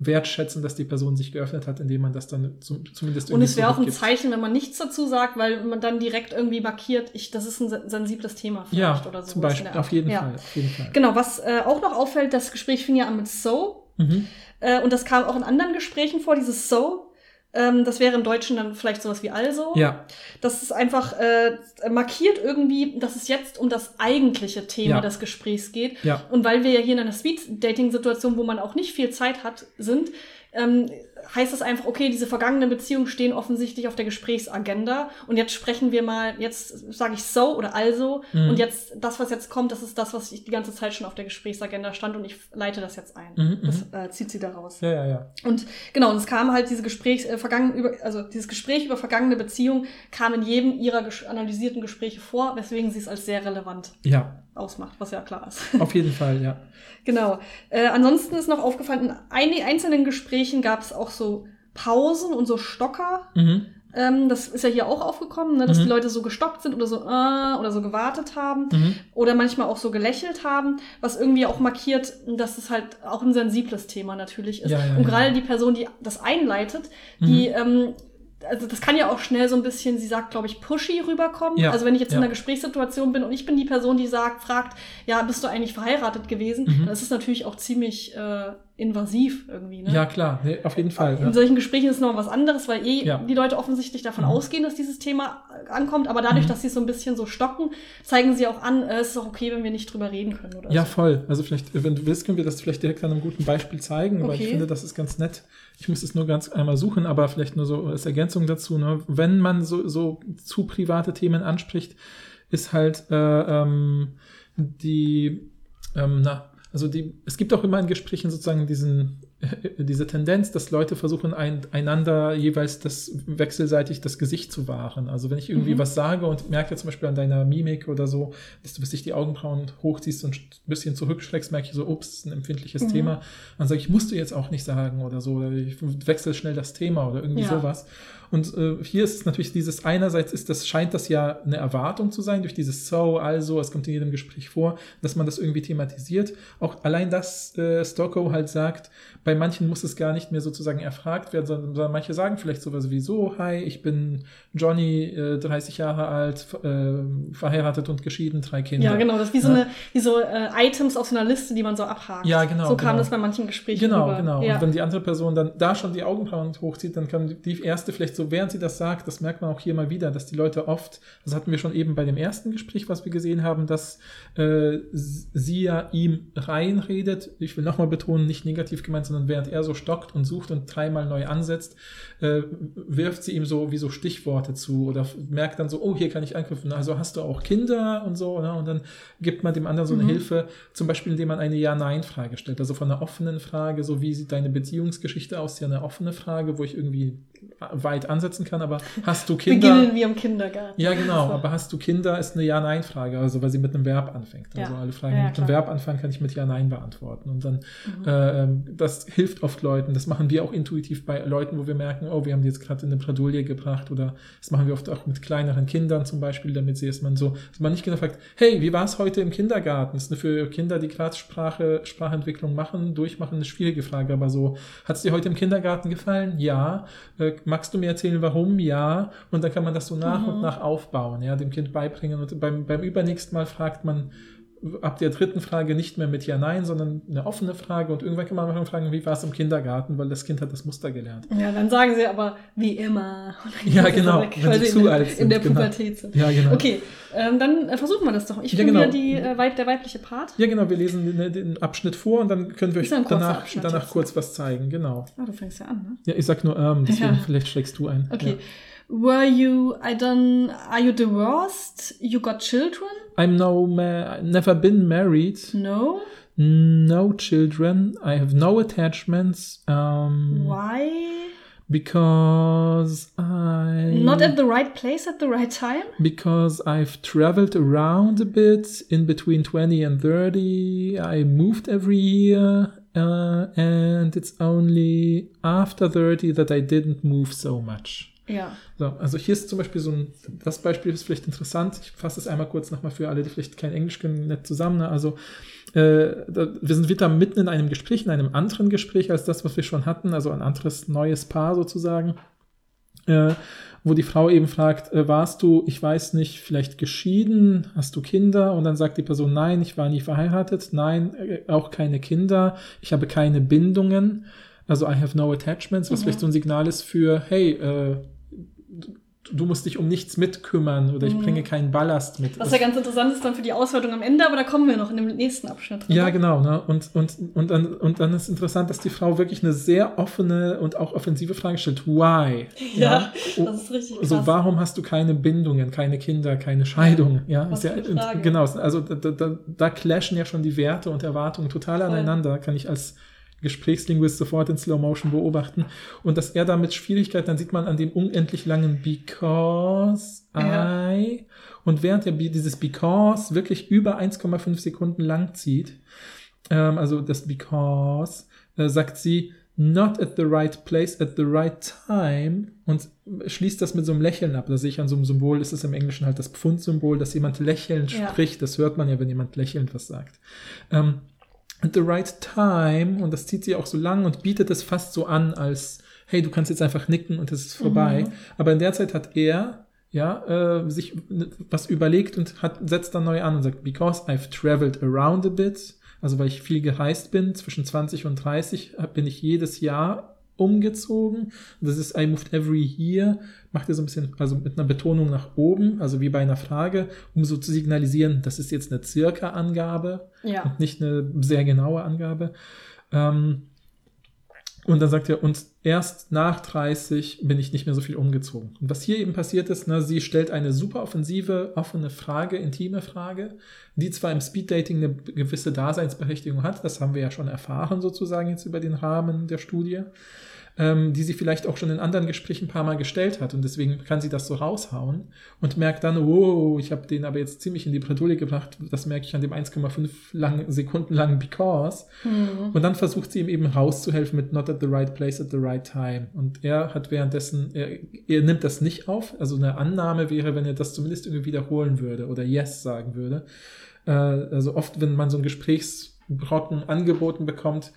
wertschätzen, dass die Person sich geöffnet hat, indem man das dann zum, zumindest Und es wäre auch ein. Zeichen, wenn man nichts dazu sagt, weil man dann direkt irgendwie markiert, ich, das ist ein se- sensibles Thema vielleicht Ja, oder so. zum Beispiel, auf jeden ja. Fall, auf jeden Fall. Genau, was äh, auch noch auffällt, das Gespräch fing ja an mit So. Mhm. Äh, und das kam auch in anderen Gesprächen vor, dieses So. Ähm, das wäre im Deutschen dann vielleicht sowas wie also. Ja, Das ist einfach äh, markiert irgendwie, dass es jetzt um das eigentliche Thema Ja. des Gesprächs geht. ja, Und weil wir ja hier in einer Speed-Dating-Situation, wo man auch nicht viel Zeit hat, sind, ähm, heißt es einfach, okay, diese vergangenen Beziehungen stehen offensichtlich auf der Gesprächsagenda. Und jetzt sprechen wir mal, jetzt sage ich so oder also. Mhm. Und jetzt, das, was jetzt kommt, das ist das, was ich die ganze Zeit schon auf der Gesprächsagenda stand und ich leite das jetzt ein. Mhm, das äh, zieht sie daraus. ja, ja, ja. Und genau, und es kam halt diese Gesprächs, äh, vergangen, über, also dieses Gespräch über vergangene Beziehungen kam in jedem ihrer ges analysierten Gespräche vor, weswegen sie es als sehr relevant Ja, ausmacht, was ja klar ist. auf jeden Fall, ja. <laughs> genau. Äh, ansonsten ist noch aufgefallen, in ein, einzelnen Gesprächen gab es auch so Pausen und so Stocker. Mhm. Ähm, das ist ja hier auch aufgekommen, ne, dass Mhm. die Leute so gestoppt sind oder so äh, oder so gewartet haben Mhm. oder manchmal auch so gelächelt haben, was irgendwie auch markiert, dass es halt auch ein sensibles Thema natürlich ist. Ja, ja, und ja. gerade die Person, die das einleitet, die, ähm, also das kann ja auch schnell so ein bisschen, sie sagt, glaube ich, pushy rüberkommen. Ja, Also wenn ich jetzt in ja. einer Gesprächssituation bin und ich bin die Person, die sagt, fragt, ja, bist du eigentlich verheiratet gewesen, Mhm. dann ist es natürlich auch ziemlich äh, invasiv irgendwie. Ne? Ja, klar, nee, auf jeden Fall. In Ja. solchen Gesprächen ist es noch was anderes, weil eh die Leute offensichtlich davon Mhm. ausgehen, dass dieses Thema äh, ankommt. Aber dadurch, Mhm. dass sie es so ein bisschen so stocken, zeigen sie auch an, äh, es ist auch okay, wenn wir nicht drüber reden können. Oder Ja, so. voll. Also vielleicht, wenn du willst, können wir das vielleicht direkt an einem guten Beispiel zeigen, weil ich Okay. finde, das ist ganz nett. Ich muss es nur ganz einmal suchen, aber vielleicht nur so als Ergänzung dazu. Ne? Wenn man so, so zu private Themen anspricht, ist halt äh, ähm, die, ähm, na, also die, es gibt auch immer in Gesprächen sozusagen diesen, <laughs> diese Tendenz, dass Leute versuchen, ein, einander jeweils das wechselseitig das Gesicht zu wahren. Also wenn ich irgendwie Mhm. was sage und merke zum Beispiel an deiner Mimik oder so, dass du bis dich die Augenbrauen hochziehst und ein bisschen zurückschlägst, merke ich so, ups, ein empfindliches Mhm. Thema. Dann sage ich, musst du jetzt auch nicht sagen oder so, oder ich wechsle schnell das Thema oder irgendwie Ja. sowas. Und äh, hier ist es natürlich dieses, einerseits ist das, scheint das ja eine Erwartung zu sein, durch dieses so, also, es kommt in jedem Gespräch vor, dass man das irgendwie thematisiert. Auch allein das äh, Stocko halt sagt, bei manchen muss es gar nicht mehr sozusagen erfragt werden, sondern, manche sagen vielleicht sowas wie so, hi, ich bin Johnny, äh, 30 Jahre alt, äh, verheiratet und geschieden, drei Kinder. Ja, genau. Das ist wie so, Ja. eine, wie so äh, Items auf so einer Liste, die man so abhakt. Ja, genau, So kam genau. das bei manchen Gesprächen Genau, rüber. genau. Ja. Und wenn die andere Person dann da schon die Augenbrauen hochzieht, dann kann die erste vielleicht so, während sie das sagt, das merkt man auch hier mal wieder, dass die Leute oft, das hatten wir schon eben bei dem ersten Gespräch, was wir gesehen haben, dass äh, sie ja ihm reinredet. Ich will nochmal betonen, nicht negativ gemeint, sondern während er so stockt und sucht und dreimal neu ansetzt, äh, wirft sie ihm so wie so Stichworte zu oder merkt dann so, oh, hier kann ich anknüpfen. Also hast du auch Kinder und so, ne? und dann gibt man dem anderen so eine Mhm. Hilfe, zum Beispiel indem man eine Ja-Nein-Frage stellt. Also von einer offenen Frage, so wie sieht deine Beziehungsgeschichte aus, ja eine offene Frage, wo ich irgendwie weit ansetzen kann, aber hast du Kinder? Beginnen wie im Kindergarten. Ja, genau, aber hast du Kinder, ist eine Ja-Nein-Frage, also weil sie mit einem Verb anfängt. Also Ja. alle Fragen, Ja, die mit einem. Verb anfangen, kann ich mit Ja-Nein beantworten. Und dann, Mhm. äh, ähm, das hilft oft Leuten. Das machen wir auch intuitiv bei Leuten, wo wir merken, oh, wir haben die jetzt gerade in eine Bredouille gebracht. Oder das machen wir oft auch mit kleineren Kindern zum Beispiel, damit sie erstmal so, dass man nicht genau fragt, hey, wie war es heute im Kindergarten? Das ist eine für Kinder, die gerade Sprache, Sprachentwicklung machen, durchmachen, eine schwierige Frage. Aber so, hat es dir heute im Kindergarten gefallen? Ja. Äh, magst du mir erzählen, warum? Ja. Und dann kann man das so nach Mhm. und nach aufbauen, ja, dem Kind beibringen. Und beim, beim übernächsten Mal fragt man, ab der dritten Frage nicht mehr mit Ja, Nein, sondern eine offene Frage. Und irgendwann kann man mal fragen, wie war es im Kindergarten, weil das Kind hat das Muster gelernt. Ja, dann sagen sie aber wie immer. Ja, genau, weg, wenn sie zu in, alt in sind, der genau. Pubertät sind. Ja, genau. Okay, ähm, dann äh, versuchen wir das doch. Ich Ja, genau. wieder die, äh, der weibliche Part. Ja, genau, wir lesen den, den Abschnitt vor und dann können wir euch ja danach, Abschnitt danach jetzt. kurz was zeigen. Genau. Oh, du fängst ja an, ne? Ja, ich sag nur, ähm, deswegen Ja. vielleicht schlägst du ein. Okay. Were you, I don't, are you divorced? You got children? I'm no ma never been married, No. no children, I have no attachments. Um, Why? Because I. Not at the right place at the right time? Because I've traveled around a bit in between 20 and 30. I moved every year. Uh, and it's only after 30 that I didn't move so much. Ja. So, also hier ist zum Beispiel so ein, das Beispiel ist vielleicht interessant. Ich fasse es einmal kurz nochmal für alle, die vielleicht kein Englisch können, nicht zusammen. Ne? Also äh, da, wir sind wieder mitten in einem Gespräch, in einem anderen Gespräch als das, was wir schon hatten, also ein anderes neues Paar sozusagen, äh, wo die Frau eben fragt, äh, warst du, ich weiß nicht, vielleicht geschieden, hast du Kinder? Und dann sagt die Person, nein, ich war nie verheiratet, nein, äh, auch keine Kinder, ich habe keine Bindungen, also I have no attachments, was mhm. vielleicht so ein Signal ist für, hey, äh, du musst dich um nichts mitkümmern oder ich mhm. bringe keinen Ballast mit. Was ja ganz interessant ist dann für die Auswertung am Ende, aber da kommen wir noch in dem nächsten Abschnitt. Drin. Ja, genau. Ne? Und, und, und, dann, und dann ist interessant, dass die Frau wirklich eine sehr offene und auch offensive Frage stellt. Why? <laughs> Ja, ja? das ist richtig krass. So, warum hast du keine Bindungen, keine Kinder, keine Scheidung? Ja, ist ja genau. Also da, da, da clashen ja schon die Werte und Erwartungen total Voll. aneinander. Kann ich als Gesprächslinguist sofort in Slow Motion beobachten. Und dass er damit Schwierigkeit, dann sieht man an dem unendlich langen Because ja. I. Und während er dieses Because wirklich über 1,5 Sekunden lang zieht, ähm, also das Because, äh, sagt sie, not at the right place at the right time und schließt das mit so einem Lächeln ab. Da sehe ich an so einem Symbol, ist es im Englischen halt das Pfundsymbol, dass jemand lächelnd ja. spricht. Das hört man ja, wenn jemand lächelnd was sagt. Ähm, at the right time, und das zieht sie auch so lang und bietet es fast so an, als, hey, du kannst jetzt einfach nicken und es ist vorbei. Mhm. Aber in der Zeit hat er, ja, äh, sich was überlegt und hat, setzt dann neu an und sagt, because I've traveled around a bit, also weil ich viel gereist bin, zwischen 20 und 30 bin ich jedes Jahr umgezogen. Das ist I moved every year, macht er so ein bisschen, also mit einer Betonung nach oben, also wie bei einer Frage, um so zu signalisieren, das ist jetzt eine circa Angabe ja. und nicht eine sehr genaue Angabe. Ähm, und dann sagt er, und erst nach 30 bin ich nicht mehr so viel umgezogen. Und was hier eben passiert ist, ne, sie stellt eine super offensive, offene Frage, intime Frage, die zwar im Speeddating eine gewisse Daseinsberechtigung hat, das haben wir ja schon erfahren sozusagen jetzt über den Rahmen der Studie, ähm, die sie vielleicht auch schon in anderen Gesprächen ein paar Mal gestellt hat. Und deswegen kann sie das so raushauen und merkt dann, oh, ich habe den aber jetzt ziemlich in die Bredouille gebracht. Das merke ich an dem 1,5 lang, Sekunden langen Because. Mhm. Und dann versucht sie ihm eben rauszuhelfen mit Not at the right place at the right time. Und er hat währenddessen, er, er nimmt das nicht auf. Also eine Annahme wäre, wenn er das zumindest irgendwie wiederholen würde oder Yes sagen würde. Äh, also oft, wenn man so ein Gesprächsbrocken angeboten bekommt,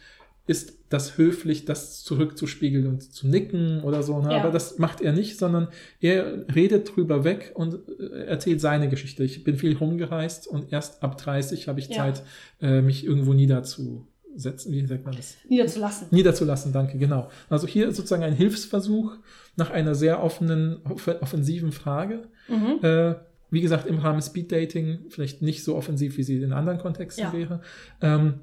ist das höflich, das zurückzuspiegeln und zu nicken oder so. Ne? Ja. Aber das macht er nicht, sondern er redet drüber weg und äh, erzählt seine Geschichte. Ich bin viel rumgereist und erst ab 30 habe ich ja. Zeit, äh, mich irgendwo niederzusetzen. Wie sagt man das? Niederzulassen. Niederzulassen, danke, genau. Also hier sozusagen ein Hilfsversuch nach einer sehr offenen, offensiven Frage. Mhm. Äh, wie gesagt, im Rahmen Speed Dating vielleicht nicht so offensiv, wie sie in anderen Kontexten ja. wäre. Ähm,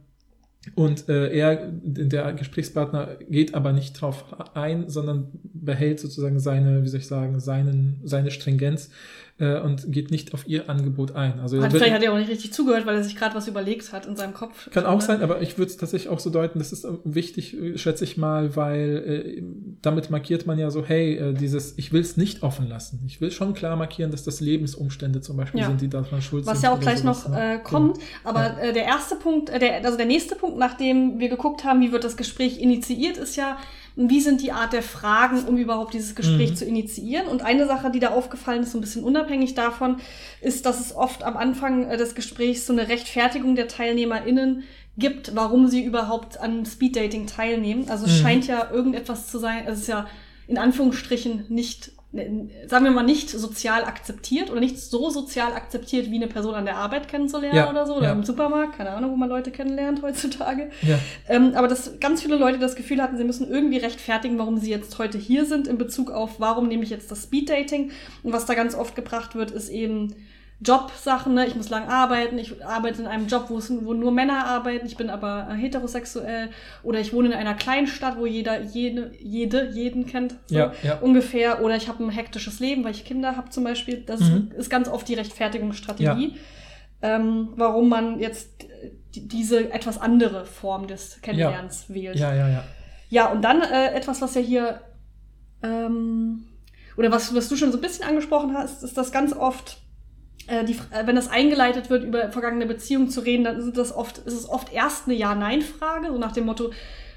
und äh, er, der Gesprächspartner, geht aber nicht drauf ein, sondern behält sozusagen seine, wie soll ich sagen, seinen, seine Stringenz äh, und geht nicht auf ihr Angebot ein. Also hat, vielleicht hat er auch nicht richtig zugehört, weil er sich gerade was überlegt hat in seinem Kopf. Kann auch sein, aber ich würde es tatsächlich auch so deuten, das ist wichtig, schätze ich mal, weil äh, damit markiert man ja so, hey, äh, dieses, ich will es nicht offen lassen. Ich will schon klar markieren, dass das Lebensumstände zum Beispiel ja. sind, die daran schuld was sind. Was ja auch gleich sowas, noch ne? äh, kommt. Aber ja. äh, der erste Punkt, äh, der, also der nächste Punkt, nachdem wir geguckt haben, wie wird das Gespräch initiiert, ist ja, wie sind die Art der Fragen, um überhaupt dieses Gespräch mhm. zu initiieren. Und eine Sache, die da aufgefallen ist, so ein bisschen unabhängig davon, ist, dass es oft am Anfang äh, des Gesprächs so eine Rechtfertigung der TeilnehmerInnen gibt, warum sie überhaupt an Speeddating teilnehmen. Also es mhm. scheint ja irgendetwas zu sein, es ist ja in Anführungsstrichen nicht sagen wir mal, nicht sozial akzeptiert oder nicht so sozial akzeptiert, wie eine Person an der Arbeit kennenzulernen ja, oder so, oder ja. im Supermarkt, keine Ahnung, wo man Leute kennenlernt heutzutage. Ja. Ähm, aber dass ganz viele Leute das Gefühl hatten, sie müssen irgendwie rechtfertigen, warum sie jetzt heute hier sind in Bezug auf, warum nehme ich jetzt das Speeddating. Und was da ganz oft gebracht wird, ist eben, Jobsachen, ne? ich muss lang arbeiten, ich arbeite in einem Job, wo, es, wo nur Männer arbeiten, ich bin aber äh, heterosexuell oder ich wohne in einer Stadt, wo jeder jede, jede jeden kennt, so ja, ja. ungefähr, oder ich habe ein hektisches Leben, weil ich Kinder habe zum Beispiel. Das mhm. ist ganz oft die Rechtfertigungsstrategie, ja. ähm, warum man jetzt diese etwas andere Form des Kennenlernens wählt. Ja, ja, ja. Ja, und dann äh, etwas, was ja hier ähm, oder was, was du schon so ein bisschen angesprochen hast, ist das ganz oft, äh, die, äh, wenn das eingeleitet wird, über vergangene Beziehungen zu reden, dann ist das oft, ist es oft erst eine Ja-Nein-Frage, so nach dem Motto,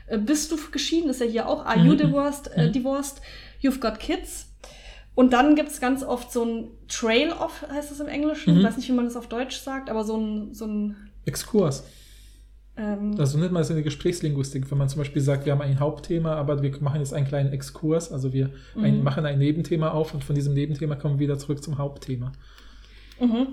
äh, bist du geschieden? Ist ja hier auch, are you mhm. divorced? Mhm. divorced? You've got kids? Und dann gibt es ganz oft so ein Trail-Off, heißt das im Englischen. Mhm. Ich weiß nicht, wie man das auf Deutsch sagt, aber so ein, so ein Exkurs. Ähm, also nennt man es in der Gesprächslinguistik, wenn man zum Beispiel sagt, wir haben ein Hauptthema, aber wir machen jetzt einen kleinen Exkurs, also wir mhm. ein, machen ein Nebenthema auf und von diesem Nebenthema kommen wir wieder zurück zum Hauptthema. Mhm.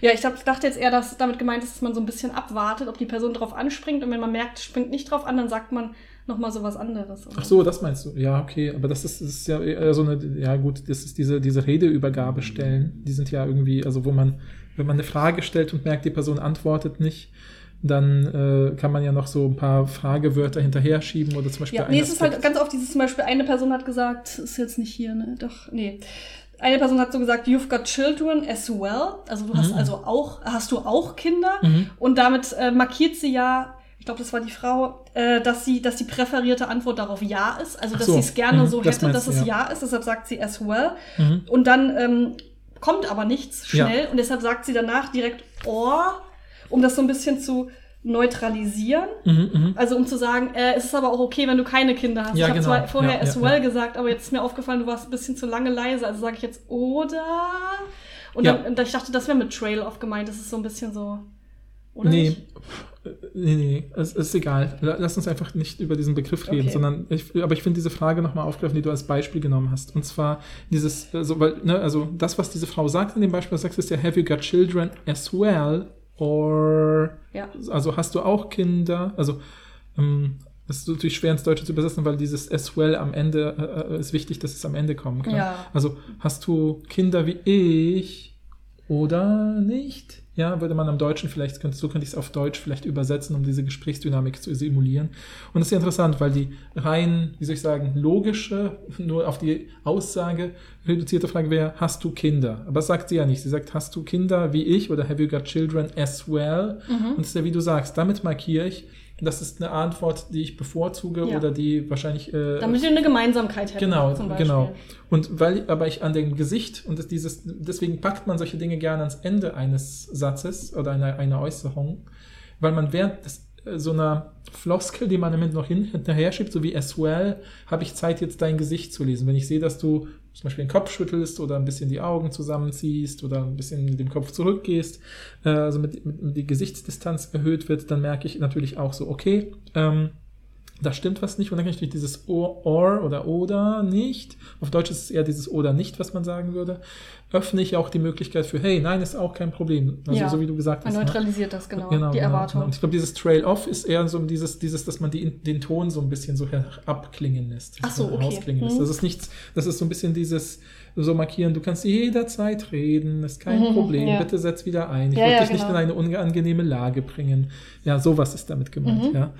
Ja, ich dachte jetzt eher, dass damit gemeint ist, dass man so ein bisschen abwartet, ob die Person drauf anspringt und wenn man merkt, springt nicht drauf an, dann sagt man nochmal so was anderes. Oder? Ach so, das meinst du. Ja, okay, aber das ist, ist ja eher so eine, ja gut, das ist diese, diese Redeübergabestellen, die sind ja irgendwie, also wo man, wenn man eine Frage stellt und merkt, die Person antwortet nicht, dann äh, kann man ja noch so ein paar Fragewörter hinterher schieben oder zum Beispiel. Ja, nee, es ist halt ganz oft dieses zum Beispiel, eine Person hat gesagt, ist jetzt nicht hier, ne? Doch, nee. Eine Person hat so gesagt, you've got children as well. Also du hast mhm. also auch, hast du auch Kinder? Mhm. Und damit äh, markiert sie ja, ich glaube, das war die Frau, äh, dass sie, dass die präferierte Antwort darauf ja ist. Also dass so. sie es gerne mhm. so hätte, das dass es ja. ja ist. Deshalb sagt sie as well. Mhm. Und dann ähm, kommt aber nichts schnell ja. und deshalb sagt sie danach direkt or um das so ein bisschen zu neutralisieren. Mhm, mh. Also um zu sagen, äh, es ist aber auch okay, wenn du keine Kinder hast. Ja, ich habe genau. zwar vorher ja, as ja, well ja. gesagt, aber jetzt ist mir aufgefallen, du warst ein bisschen zu lange leise. Also sage ich jetzt oder. Und dann, und ich dachte, das wäre mit Trail-Off gemeint. Das ist so ein bisschen so. Oder nee. Nicht? Nee, nee, es ist egal. Lass uns einfach nicht über diesen Begriff reden, okay. sondern ich, aber ich finde diese Frage nochmal aufgreifen, die du als Beispiel genommen hast. Und zwar dieses, also, weil, ne, also das, was diese Frau sagt in dem Beispiel, sagst, ist ja, have you got children as well? Or, ja. also hast du auch Kinder? Also, ähm, ist natürlich schwer ins Deutsche zu übersetzen, weil dieses as well am Ende äh, äh, ist wichtig, dass es am Ende kommen kann. Ja. Also hast du Kinder wie ich oder nicht? Ja, würde man am Deutschen vielleicht, so könnte ich es auf Deutsch vielleicht übersetzen, um diese Gesprächsdynamik zu simulieren. Und das ist ja interessant, weil die rein, wie soll ich sagen, logische, nur auf die Aussage reduzierte Frage wäre, hast du Kinder? Aber das sagt sie ja nicht. Sie sagt, hast du Kinder wie ich oder have you got children as well? Mhm. Und das ist ja, wie du sagst, damit markiere ich, das ist eine Antwort, die ich bevorzuge ja. oder die wahrscheinlich. Äh, Damit wir eine Gemeinsamkeit hätten. Genau, genau. Und weil aber ich an dem Gesicht und dieses, deswegen packt man solche Dinge gerne ans Ende eines Satzes oder einer, einer Äußerung, weil man während des, äh, so einer Floskel, die man damit noch hinterher schiebt, so wie as well, habe ich Zeit, jetzt dein Gesicht zu lesen. Wenn ich sehe, dass du zum Beispiel den Kopf schüttelst oder ein bisschen die Augen zusammenziehst oder ein bisschen mit dem Kopf zurückgehst, äh, also mit, mit, mit die Gesichtsdistanz erhöht wird, dann merke ich natürlich auch so, okay, ähm, da stimmt was nicht und dann kann ich durch dieses or, or oder oder nicht, auf Deutsch ist es eher dieses oder nicht, was man sagen würde, öffne ich auch die Möglichkeit für, hey, nein, ist auch kein Problem. Also ja, so wie du gesagt hast. Man ne? neutralisiert ne? das genau, genau die genau, Erwartung. Genau. Und ich glaube, dieses Trail-Off ist eher so dieses, dieses, dass man die, den Ton so ein bisschen so abklingen lässt. Ach so, okay. Ausklingen lässt. Mhm. Das ist nichts, das ist so ein bisschen dieses so markieren, du kannst jederzeit reden, ist kein mhm, Problem, ja. bitte setz wieder ein. Ich ja, will dich genau. nicht in eine unangenehme Lage bringen. Ja, sowas ist damit gemeint, mhm. ja.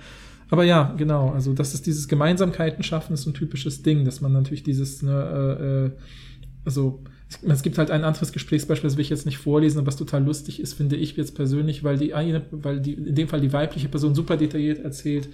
Aber ja, genau, also das ist dieses Gemeinsamkeiten schaffen, ist ein typisches Ding, dass man natürlich dieses, ne, äh, äh also es gibt halt ein anderes Gesprächsbeispiel, das will ich jetzt nicht vorlesen, aber was total lustig ist, finde ich jetzt persönlich, weil die eine, weil die, in dem Fall die weibliche Person super detailliert erzählt,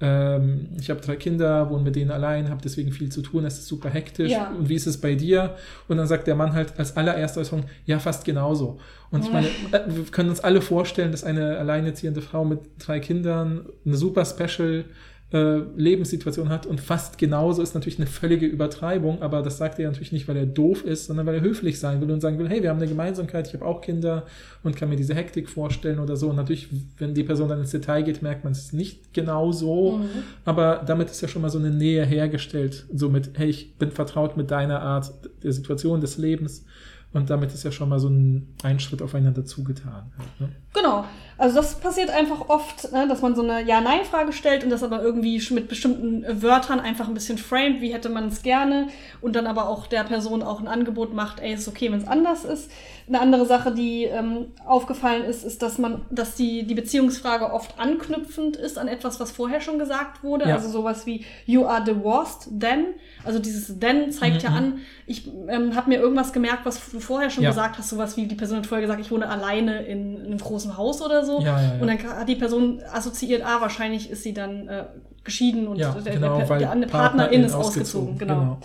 ähm, ich habe drei Kinder, wohne mit denen allein, habe deswegen viel zu tun, es ist super hektisch. Ja. Und wie ist es bei dir? Und dann sagt der Mann halt als allererste Äußerung, ja, fast genauso. Und ich meine, äh, wir können uns alle vorstellen, dass eine alleinerziehende Frau mit drei Kindern eine super special äh, Lebenssituation hat und fast genauso ist natürlich eine völlige Übertreibung, aber das sagt er natürlich nicht, weil er doof ist, sondern weil er höflich sein will und sagen will, hey, wir haben eine Gemeinsamkeit, ich habe auch Kinder und kann mir diese Hektik vorstellen oder so. Und natürlich, wenn die Person dann ins Detail geht, merkt man es nicht genau so, mhm. aber damit ist ja schon mal so eine Nähe hergestellt, so mit, hey, ich bin vertraut mit deiner Art der Situation des Lebens und damit ist ja schon mal so ein, ein Schritt aufeinander zugetan. Ne? Genau. Also das passiert einfach oft, ne, dass man so eine Ja-Nein-Frage stellt und das aber irgendwie mit bestimmten Wörtern einfach ein bisschen framed, wie hätte man es gerne und dann aber auch der Person auch ein Angebot macht, ey, ist okay, wenn es anders ist. Eine andere Sache, die ähm, aufgefallen ist, ist, dass man, dass die, die Beziehungsfrage oft anknüpfend ist an etwas, was vorher schon gesagt wurde. Ja. Also sowas wie You are divorced, then. Also dieses then zeigt mhm. ja an, ich ähm, habe mir irgendwas gemerkt, was du vorher schon ja. gesagt hast, sowas wie die Person hat vorher gesagt, ich wohne alleine in, in einem großen Haus oder so. Ja, und dann hat die Person assoziiert, ah, wahrscheinlich ist sie dann, äh, geschieden und Ja, der, genau, der, der, der Partnerin Partnerin ist ausgezogen. Genau.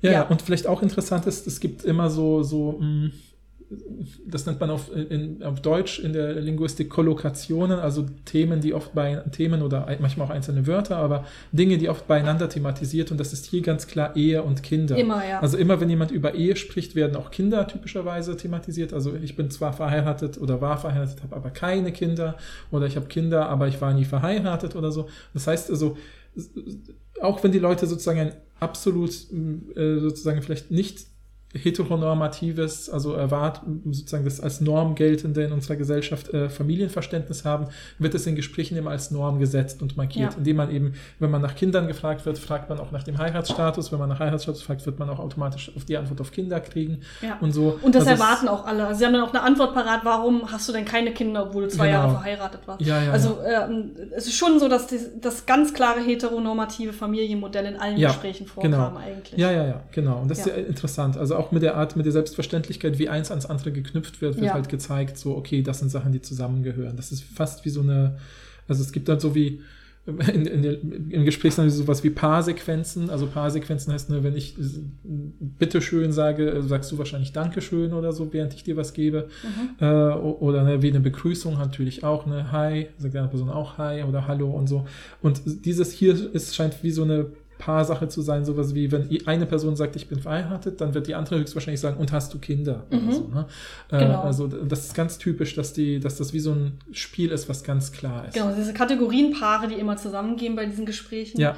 Ja, Ja. ja, und vielleicht auch interessant ist, es gibt immer so, so mh, das nennt man auf, in, auf Deutsch in der Linguistik Kollokationen, also Themen, die oft bei Themen oder manchmal auch einzelne Wörter, aber Dinge, die oft beieinander thematisiert und das ist hier ganz klar Ehe und Kinder. Immer, ja. Also immer, wenn jemand über Ehe spricht, werden auch Kinder typischerweise thematisiert. Also ich bin zwar verheiratet oder war verheiratet, habe aber keine Kinder oder ich habe Kinder, aber ich war nie verheiratet oder so. Das heißt also, auch wenn die Leute sozusagen ein absolut äh, sozusagen vielleicht nicht heteronormatives, also erwart sozusagen das als Norm geltende in unserer Gesellschaft äh, Familienverständnis haben, wird es in Gesprächen immer als Norm gesetzt und markiert, Ja. indem man eben, wenn man nach Kindern gefragt wird, fragt man auch nach dem Heiratsstatus, wenn man nach Heiratsstatus fragt, wird man auch automatisch auf die Antwort auf Kinder kriegen Ja. und so. Und das Also erwarten auch alle. Also sie haben dann auch eine Antwort parat, warum hast du denn keine Kinder, obwohl du zwei Genau. Jahre verheiratet warst. Ja, ja, also ähm, es ist schon so, dass das ganz klare heteronormative Familienmodell in allen Gesprächen vorkam genau. eigentlich. Ja, ja, ja, genau. Und das ist ja interessant. Also auch mit der Art, mit der Selbstverständlichkeit, wie eins ans andere geknüpft wird, wird Ja. halt gezeigt, so, okay, das sind Sachen, die zusammengehören. Das ist fast wie so eine, also es gibt dann so wie, in, in der, im Gespräch dann sowas wie Paarsequenzen. Also Paarsequenzen heißt, ne, wenn ich äh, bitteschön sage, äh, sagst du wahrscheinlich Dankeschön oder so, während ich dir was gebe. Mhm. Äh, oder ne, wie eine Begrüßung natürlich auch, ne, Hi, sagt eine Person auch Hi oder Hallo und so. Und dieses hier ist, scheint wie so eine Paarsache zu sein, sowas wie, wenn eine Person sagt, ich bin verheiratet, dann wird die andere höchstwahrscheinlich sagen, und hast du Kinder? Mhm. so, ne? äh, Genau. Also das ist ganz typisch, dass die, dass das wie so ein Spiel ist, was ganz klar ist. Genau, diese Kategorienpaare, die immer zusammengehen bei diesen Gesprächen. Ja,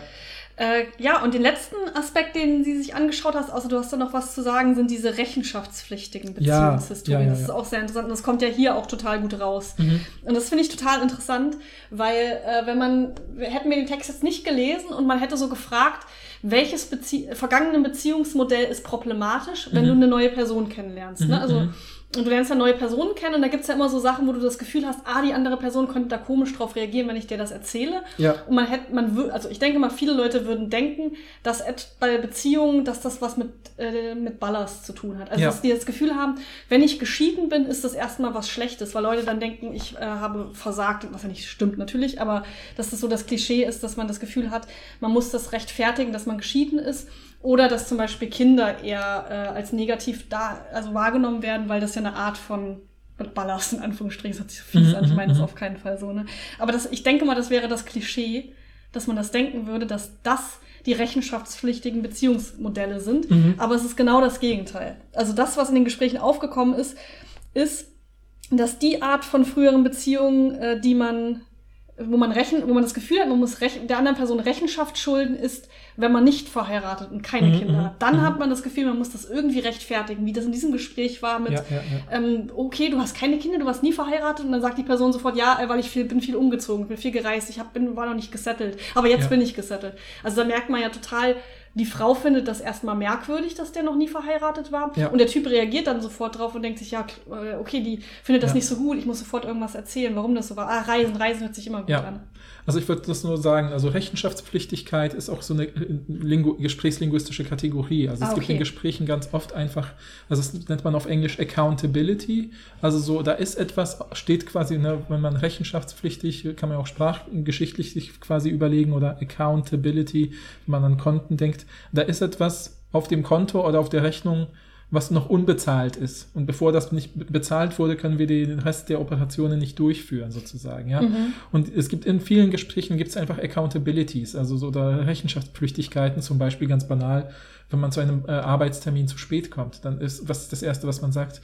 Äh, ja, und den letzten Aspekt, den sie sich angeschaut hast, außer du hast da noch was zu sagen, sind diese rechenschaftspflichtigen Ja, Beziehungshistorien. ja, ja, das ist ja. auch sehr interessant und das kommt ja hier auch total gut raus. Mhm. Und das finde ich total interessant, weil äh, wenn man, hätten wir den Text jetzt nicht gelesen und man hätte so gefragt, welches Bezie vergangene Beziehungsmodell ist problematisch, wenn Mhm. du eine neue Person kennenlernst. Mhm, Ne? Also mhm. Und du lernst ja neue Personen kennen und da gibt's ja immer so Sachen, wo du das Gefühl hast, ah, die andere Person könnte da komisch drauf reagieren, wenn ich dir das erzähle. ja, Und man hätte, man würde, also ich denke mal, viele Leute würden denken, dass bei Beziehungen, dass das was mit, äh, mit Ballast zu tun hat. Also, Ja. dass die das Gefühl haben, wenn ich geschieden bin, ist das erstmal was Schlechtes, weil Leute dann denken, ich äh, habe versagt, was ja nicht stimmt natürlich, aber dass das so das Klischee ist, dass man das Gefühl hat, man muss das rechtfertigen, dass man geschieden ist. Oder dass zum Beispiel Kinder eher äh, als negativ da, also wahrgenommen werden, weil das ja eine Art von Ballast in Anführungsstrichen, das hört sich so fies Mhm, an, ich meine das mhm. auf keinen Fall so, ne? Aber das, ich denke mal, das wäre das Klischee, dass man das denken würde, dass das die rechenschaftspflichtigen Beziehungsmodelle sind. Mhm. Aber es ist genau das Gegenteil. Also das, was in den Gesprächen aufgekommen ist, ist, dass die Art von früheren Beziehungen, äh, die man, wo man rechen, wo man das Gefühl hat, man muss der anderen Person Rechenschaft schulden, ist, wenn man nicht verheiratet und keine Mhm, Kinder mhm, hat. Dann mhm. hat man das Gefühl, man muss das irgendwie rechtfertigen, wie das in diesem Gespräch war mit, ja, ja, ja. ähm, okay, du hast keine Kinder, du warst nie verheiratet und dann sagt die Person sofort, ja, äh, weil ich viel, bin viel umgezogen, bin viel gereist, ich hab, bin, war noch nicht gesettelt, aber jetzt bin ich gesettelt. Also da merkt man ja total, die Frau findet das erstmal merkwürdig, dass der noch nie verheiratet war Ja. und der Typ reagiert dann sofort drauf und denkt sich, ja, äh, okay, die findet das Ja. nicht so gut, ich muss sofort irgendwas erzählen, warum das so war. Ah, Reisen, Reisen hört sich immer gut Ja. an. Also ich würde das nur sagen, also Rechenschaftspflichtigkeit ist auch so eine äh, Lingu gesprächslinguistische Kategorie. Also es Ah, gibt in okay. Gesprächen ganz oft einfach, also das nennt man auf Englisch Accountability. Also so, da ist etwas, steht quasi, ne, wenn man rechenschaftspflichtig, kann man auch sprachgeschichtlich sich quasi überlegen oder Accountability, wenn man an Konten denkt, da ist etwas auf dem Konto oder auf der Rechnung, was noch unbezahlt ist. Und bevor das nicht be- bezahlt wurde, können wir den Rest der Operationen nicht durchführen, sozusagen. Ja? Mhm. Und es gibt in vielen Gesprächen gibt es einfach Accountabilities, also so oder Rechenschaftspflichtigkeiten, zum Beispiel ganz banal, wenn man zu einem äh, Arbeitstermin zu spät kommt, dann ist was ist das Erste, was man sagt,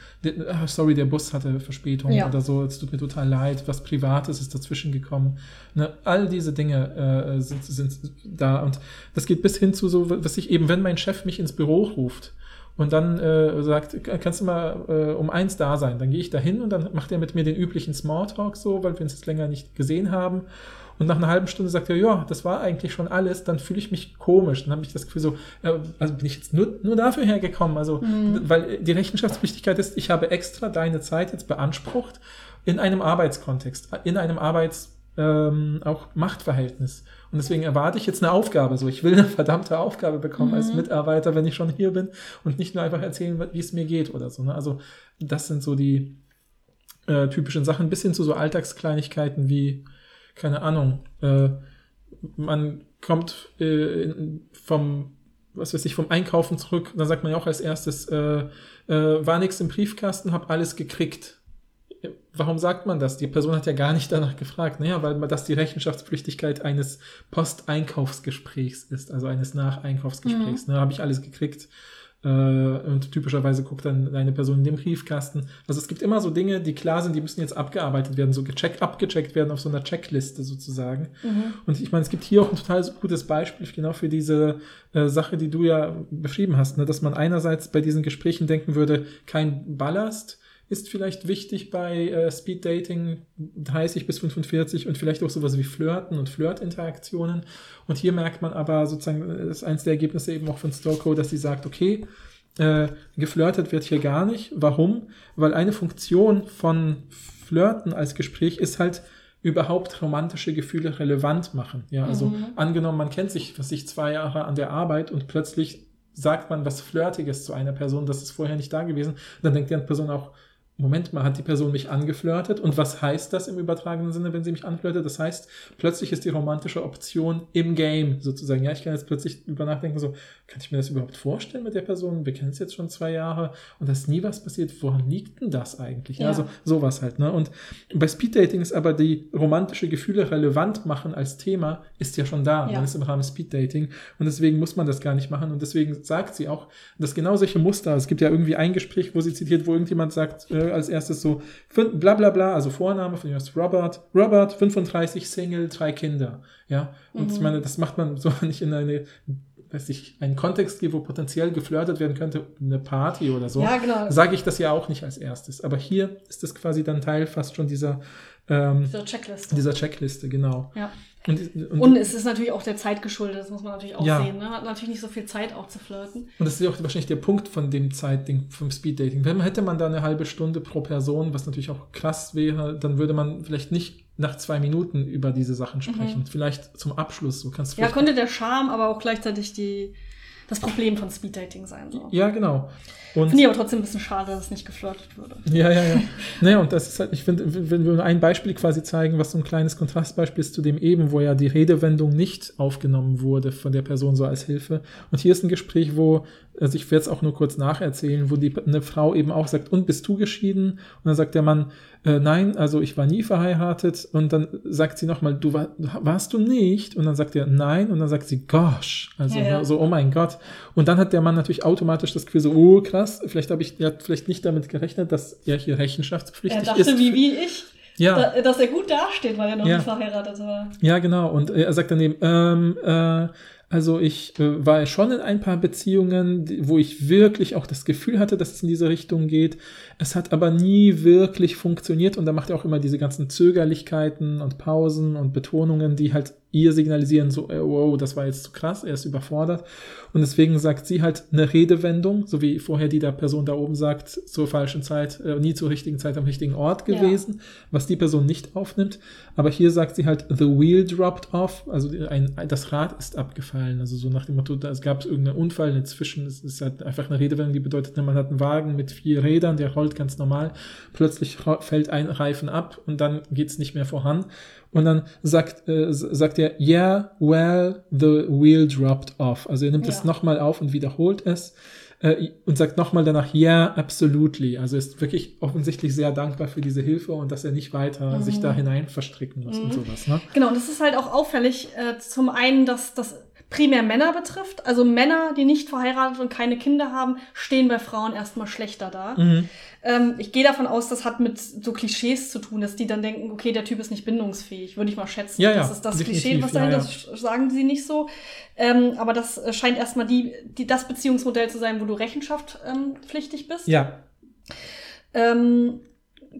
ah, sorry, der Bus hatte Verspätung Ja. oder so, es tut mir total leid, was Privates ist dazwischen gekommen. Ne? All diese Dinge äh, sind, sind da und das geht bis hin zu so, was ich eben, wenn mein Chef mich ins Büro ruft, und dann äh, sagt, kannst du mal äh, um eins da sein? Dann gehe ich da hin und dann macht er mit mir den üblichen Smalltalk so, weil wir uns jetzt länger nicht gesehen haben. Und nach einer halben Stunde sagt er, ja, das war eigentlich schon alles, dann fühle ich mich komisch. Dann habe ich das Gefühl so, äh, also bin ich jetzt nur, nur dafür hergekommen. Also, weil die Rechenschaftspflichtigkeit ist, ich habe extra deine Zeit jetzt beansprucht in einem Arbeitskontext, in einem Arbeits ähm, auch Machtverhältnis. Und deswegen erwarte ich jetzt eine Aufgabe. So, ich will eine verdammte Aufgabe bekommen als Mitarbeiter, wenn ich schon hier bin und nicht nur einfach erzählen, wie es mir geht oder so. Ne? Also das sind so die äh, typischen Sachen, bis hin zu so Alltagskleinigkeiten wie, keine Ahnung, äh, man kommt äh, vom was weiß ich, vom Einkaufen zurück, dann sagt man ja auch als erstes, äh, äh, war nichts im Briefkasten, hab alles gekriegt. Warum sagt man das? Die Person hat ja gar nicht danach gefragt. Naja, weil das die Rechenschaftspflichtigkeit eines Posteinkaufsgesprächs ist, also eines Nacheinkaufsgesprächs. Mhm. Ne, Habe ich alles gekriegt? Äh, und typischerweise guckt dann eine Person in den Briefkasten. Also es gibt immer so Dinge, die klar sind, die müssen jetzt abgearbeitet werden, so gecheckt, abgecheckt werden auf so einer Checkliste sozusagen. Mhm. Und ich meine, es gibt hier auch ein total gutes Beispiel genau für diese äh, Sache, die du ja beschrieben hast, ne? dass man einerseits bei diesen Gesprächen denken würde, kein Ballast, ist vielleicht wichtig bei äh, Speed Dating 30 bis 45 und vielleicht auch sowas wie Flirten und Flirtinteraktionen. Und hier merkt man aber sozusagen, das äh, ist eins der Ergebnisse eben auch von Stoko, dass sie sagt, okay, äh, geflirtet wird hier gar nicht. Warum? Weil eine Funktion von Flirten als Gespräch ist halt überhaupt romantische Gefühle relevant machen. Ja, also mhm. angenommen, man kennt sich, was sich zwei Jahre an der Arbeit und plötzlich sagt man was Flirtiges zu einer Person, das ist vorher nicht da gewesen, dann denkt die Person auch, Moment mal, hat die Person mich angeflirtet? Und was heißt das im übertragenen Sinne, wenn sie mich anflirtet? Das heißt, plötzlich ist die romantische Option im Game sozusagen. Ja, ich kann jetzt plötzlich über nachdenken, so, kann ich mir das überhaupt vorstellen mit der Person? Wir kennen es jetzt schon zwei Jahre und da ist nie was passiert. Woran liegt denn das eigentlich? Ja, also sowas halt. Ne? Und bei Speeddating ist aber die romantische Gefühle relevant machen als Thema, ist ja schon da. Ja. Man ist im Rahmen Speeddating und deswegen muss man das gar nicht machen. Und deswegen sagt sie auch, dass genau solche Muster, es gibt ja irgendwie ein Gespräch, wo sie zitiert, wo irgendjemand sagt, äh, als erstes so bla bla bla, also Vorname von ihm ist Robert, Robert, 35, Single, drei Kinder. Ja, und mhm. ich meine, das macht man <laughs> so nicht in eine weiß ich, einen Kontext gibt, wo potenziell geflirtet werden könnte, eine Party oder so, ja, genau. sage ich das ja auch nicht als erstes. Aber hier ist das quasi dann Teil fast schon dieser, ähm, dieser Checkliste. Dieser Checkliste, genau. Ja. Und, und, und, es ist natürlich auch der Zeit geschuldet, das muss man natürlich auch ja. sehen. Ne? Hat natürlich nicht so viel Zeit auch zu flirten. Und das ist auch wahrscheinlich der Punkt von dem Zeitding, vom Speeddating. Wenn hätte man da eine halbe Stunde pro Person, was natürlich auch krass wäre, dann würde man vielleicht nicht nach zwei Minuten über diese Sachen sprechen. Mhm. Vielleicht zum Abschluss. So kannst ja, könnte der Charme, aber auch gleichzeitig die, das Problem von Speeddating sein. So. Ja, genau. Finde ich aber trotzdem ein bisschen schade, dass es nicht geflirtet wurde. Ja, ja, ja. <laughs> naja, und das ist halt, ich finde, wenn wir ein Beispiel quasi zeigen, was so ein kleines Kontrastbeispiel ist zu dem eben, wo ja die Redewendung nicht aufgenommen wurde von der Person so als Hilfe. Und hier ist ein Gespräch, wo also ich werde es auch nur kurz nacherzählen, wo die, eine Frau eben auch sagt, und bist du geschieden? Und dann sagt der Mann, äh, nein, also ich war nie verheiratet. Und dann sagt sie nochmal, du war, warst du nicht? Und dann sagt er, nein. Und dann sagt sie, gosh. Also ja, ja. so, oh mein Gott. Und dann hat der Mann natürlich automatisch das Gefühl so, oh krass, vielleicht habe ich ja vielleicht nicht damit gerechnet, dass er hier rechenschaftspflichtig ist. Er dachte, ist. wie, wie ich. Ja. Da, dass er gut dasteht, weil er noch ja. nicht verheiratet war. Ja, genau. Und er sagt dann eben, ähm, äh, also ich äh, war schon in ein paar Beziehungen, wo ich wirklich auch das Gefühl hatte, dass es in diese Richtung geht. Es hat aber nie wirklich funktioniert und da macht er auch immer diese ganzen Zögerlichkeiten und Pausen und Betonungen, die halt ihr signalisieren, so, äh, wow, das war jetzt zu krass, er ist überfordert. Und deswegen sagt sie halt eine Redewendung, so wie vorher die der Person da oben sagt, zur falschen Zeit, äh, nie zur richtigen Zeit am richtigen Ort gewesen, ja. was die Person nicht aufnimmt. Aber hier sagt sie halt, the wheel dropped off, also ein, das Rad ist abgefallen. Also so nach dem Motto, da gab es irgendeinen Unfall inzwischen. Es ist halt einfach eine Redewendung, die bedeutet, man hat einen Wagen mit vier Rädern, der rollt ganz normal. Plötzlich fällt ein Reifen ab und dann geht's nicht mehr voran. Und dann sagt, äh, sagt er, yeah, well, the wheel dropped off. Also er nimmt ja. es nochmal auf und wiederholt es äh, und sagt nochmal danach, yeah, absolutely. Also ist wirklich offensichtlich sehr dankbar für diese Hilfe und dass er nicht weiter mhm. sich da hinein verstricken muss mhm. und sowas. Ne? Genau, und das ist halt auch auffällig. Äh, zum einen, dass das primär Männer betrifft. Also Männer, die nicht verheiratet und keine Kinder haben, stehen bei Frauen erstmal schlechter da. Mhm. Ähm, ich gehe davon aus, das hat mit so Klischees zu tun, dass die dann denken, okay, der Typ ist nicht bindungsfähig, würde ich mal schätzen. Ja, ja, das ist das Klischee, was dahinter ja, ja. sagen sie nicht so. Ähm, aber das scheint erstmal die, die, das Beziehungsmodell zu sein, wo du Rechenschaft ähm, bist. Ja. Ähm,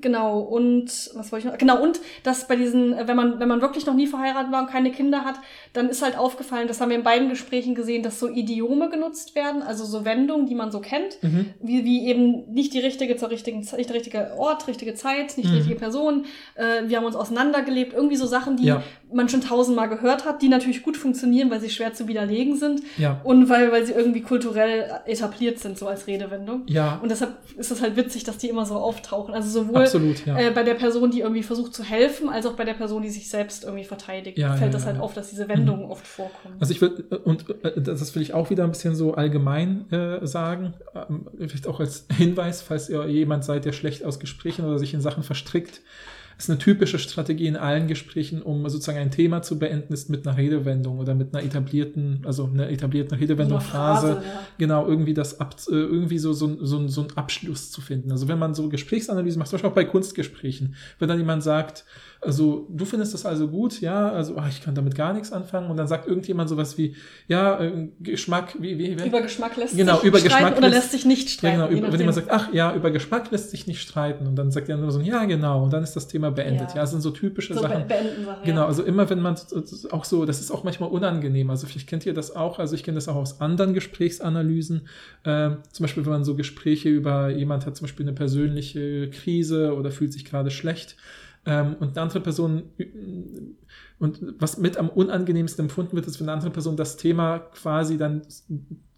Genau, und was wollte ich noch? Genau, und dass bei diesen, wenn man, wenn man wirklich noch nie verheiratet war und keine Kinder hat, dann ist halt aufgefallen, das haben wir in beiden Gesprächen gesehen, dass so Idiome genutzt werden, also so Wendungen, die man so kennt, mhm. wie, wie eben nicht die richtige zur richtigen Zeit, nicht der richtige Ort, richtige Zeit, nicht die mhm. richtige Person, äh, wir haben uns auseinandergelebt, irgendwie so Sachen, die, ja. Man schon tausendmal gehört hat, die natürlich gut funktionieren, weil sie schwer zu widerlegen sind Ja. und weil, weil sie irgendwie kulturell etabliert sind, so als Redewendung. Ja, Und deshalb ist es halt witzig, dass die immer so auftauchen. Also sowohl absolut, ja. äh, bei der Person, die irgendwie versucht zu helfen, als auch bei der Person, die sich selbst irgendwie verteidigt, Ja, fällt das halt auf, dass diese Wendungen oft vorkommen. Also ich will, und äh, das will ich auch wieder ein bisschen so allgemein äh, sagen, ähm, vielleicht auch als Hinweis, falls ihr jemand seid, der schlecht aus Gesprächen oder sich in Sachen verstrickt, ist eine typische Strategie in allen Gesprächen, um sozusagen ein Thema zu beenden, ist mit einer Redewendung oder mit einer etablierten, also einer etablierten Redewendung, So eine Phrase, Phrase, ja. genau, irgendwie das ab, äh, irgendwie so, so, so, so einen Abschluss zu finden. Also wenn man so Gesprächsanalysen macht, zum Beispiel auch bei Kunstgesprächen, wenn dann jemand sagt, also du findest das also gut, ja, also ach, ich kann damit gar nichts anfangen und dann sagt irgendjemand sowas wie, ja, äh, Geschmack, wie, wie, wie Über Geschmack lässt Genau, sich über streiten Geschmack oder lässt- lässt sich nicht ja, streiten. genau, je über, wenn jemand sagt, ach ja, über Geschmack lässt sich nicht streiten und dann sagt er nur so, ja, genau, und dann ist das Thema beendet. Ja. Ja, das sind so typische so Sachen. beenden Sachen. Genau, Ja. also immer wenn man auch so, das ist auch manchmal unangenehm. Also vielleicht kennt ihr das auch. Also ich kenne das auch aus anderen Gesprächsanalysen. Ähm, zum Beispiel, wenn man so Gespräche über jemand hat zum Beispiel eine persönliche Krise oder fühlt sich gerade schlecht ähm, und eine andere Person und was mit am unangenehmsten empfunden wird, ist, wenn eine andere Person das Thema quasi dann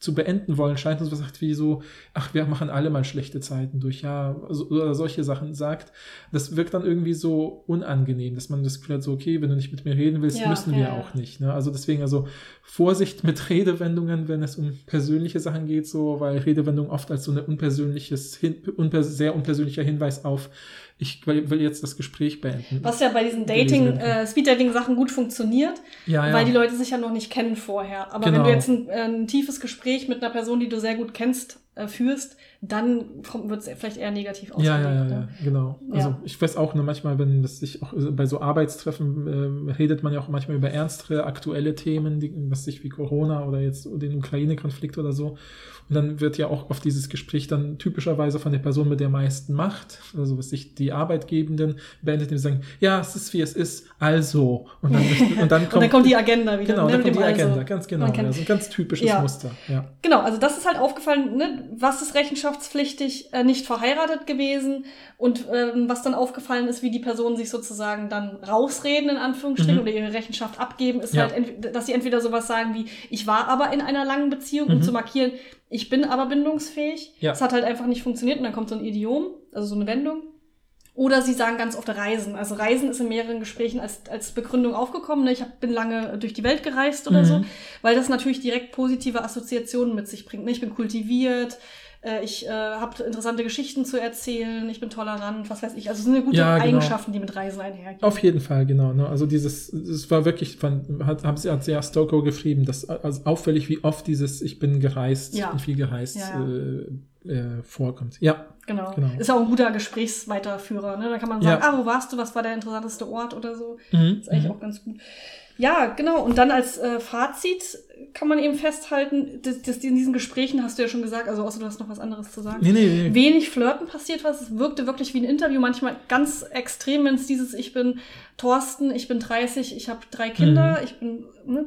zu beenden wollen scheint und so was sagt wie so, ach, wir machen alle mal schlechte Zeiten durch, ja, oder solche Sachen sagt. Das wirkt dann irgendwie so unangenehm, dass man das Gefühl hat, so, okay, wenn du nicht mit mir reden willst, Ja, müssen wir ja, ja. auch nicht. Ne? Also deswegen, also Vorsicht mit Redewendungen, wenn es um persönliche Sachen geht, so, weil Redewendung oft als so eine unpersönliches, hin, unper, sehr unpersönlicher Hinweis auf, ich will jetzt das Gespräch beenden. Was ja bei diesen Dating, äh, Speed-Dating-Sachen gut funktioniert, ja, ja. weil die Leute sich ja noch nicht kennen vorher. Aber wenn Genau. du jetzt ein, äh, ein tiefes Gespräch mit einer Person, die du sehr gut kennst, äh, führst, dann wird es vielleicht eher negativ Ja, ausgelegt. ja, ja, ne? ja, genau. Also Ja. ich weiß auch nur manchmal, wenn das sich auch äh, bei so Arbeitstreffen ähm, redet man ja auch manchmal über ernstere aktuelle Themen, die, was sich wie Corona oder jetzt den Ukraine-Konflikt oder so. Und dann wird ja auch auf dieses Gespräch dann typischerweise von der Person mit der meisten Macht, also was sich die Arbeitgebenden beendet, die sagen, ja, es ist wie es ist, also. Und dann, <laughs> und dann kommt, Und dann kommt die Agenda wieder. genau, ne, dann kommt die Also. Agenda, ganz genau. Man kennt- Ja, so ein ganz typisches Ja. Muster. Ja. Genau, also das ist halt aufgefallen, ne? was ist rechenschaftspflichtig, äh, nicht verheiratet gewesen und ähm, was dann aufgefallen ist, wie die Personen sich sozusagen dann rausreden, in Anführungsstrichen, Mhm. oder ihre Rechenschaft abgeben, ist Ja. halt, dass sie entweder sowas sagen wie, ich war aber in einer langen Beziehung, um Mhm. zu markieren, ich bin aber bindungsfähig. Ja. Es hat halt einfach nicht funktioniert und dann kommt so ein Idiom, also so eine Wendung. Oder sie sagen ganz oft Reisen. Also Reisen ist in mehreren Gesprächen als, als Begründung aufgekommen. Ne? Ich hab, bin lange durch die Welt gereist oder Mhm. so, weil das natürlich direkt positive Assoziationen mit sich bringt. Ne? Ich bin kultiviert, äh, ich äh, habe interessante Geschichten zu erzählen, ich bin tolerant, was weiß ich. Also es sind ja gute Ja, genau. Eigenschaften, die mit Reisen einhergehen. Auf jeden Fall, genau. Ne? Also dieses, es war wirklich, von, hat, haben sie hat sehr Stoker geschrieben, dass also auffällig, wie oft dieses Ich bin gereist Ja. und viel gereist Ja, ja. Äh, äh, vorkommt. Ja, Genau. Genau. Ist ja auch ein guter Gesprächsweiterführer. Ne? Da kann man Ja. sagen, ah, wo warst du, was war der interessanteste Ort oder so. Mhm, Ist eigentlich mhm. auch ganz gut. Ja, genau. Und dann als äh, Fazit kann man eben festhalten, dass, dass in diesen Gesprächen hast du ja schon gesagt, also außer du hast noch was anderes zu sagen. Nee, nee, nee. Wenig Flirten passiert was. Es wirkte wirklich wie ein Interview, manchmal ganz extrem, wenn es dieses Ich bin Thorsten, ich bin 30, ich habe drei Kinder, Mhm. ich bin, ne,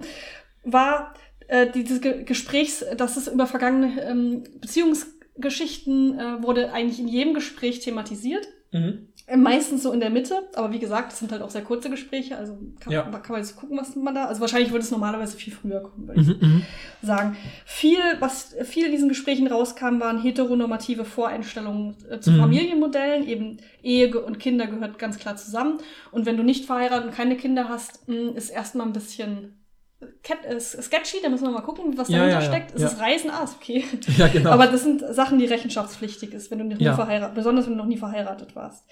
war äh, dieses Ge Gesprächs, dass es über vergangene ähm, Beziehungsgeschichten äh, wurde eigentlich in jedem Gespräch thematisiert. Mhm. Meistens so in der Mitte, aber wie gesagt, es sind halt auch sehr kurze Gespräche, also kann, Ja. kann man jetzt gucken, was man da. Also wahrscheinlich würde es normalerweise viel früher kommen, würde ich Mhm, mhm. sagen. Viel, was viel in diesen Gesprächen rauskam, waren heteronormative Voreinstellungen äh, zu Mhm. Familienmodellen. Eben Ehe und Kinder gehört ganz klar zusammen. Und wenn du nicht verheiratet und keine Kinder hast, mh, ist erstmal ein bisschen äh, sketchy. Da müssen wir mal gucken, was dahinter ja, ja, steckt. Ist ja. es Reisen? Ah, ist okay. <laughs> Ja, genau. Aber das sind Sachen, die rechenschaftspflichtig ist, wenn du noch nie verheiratet, besonders wenn du noch nie verheiratet warst.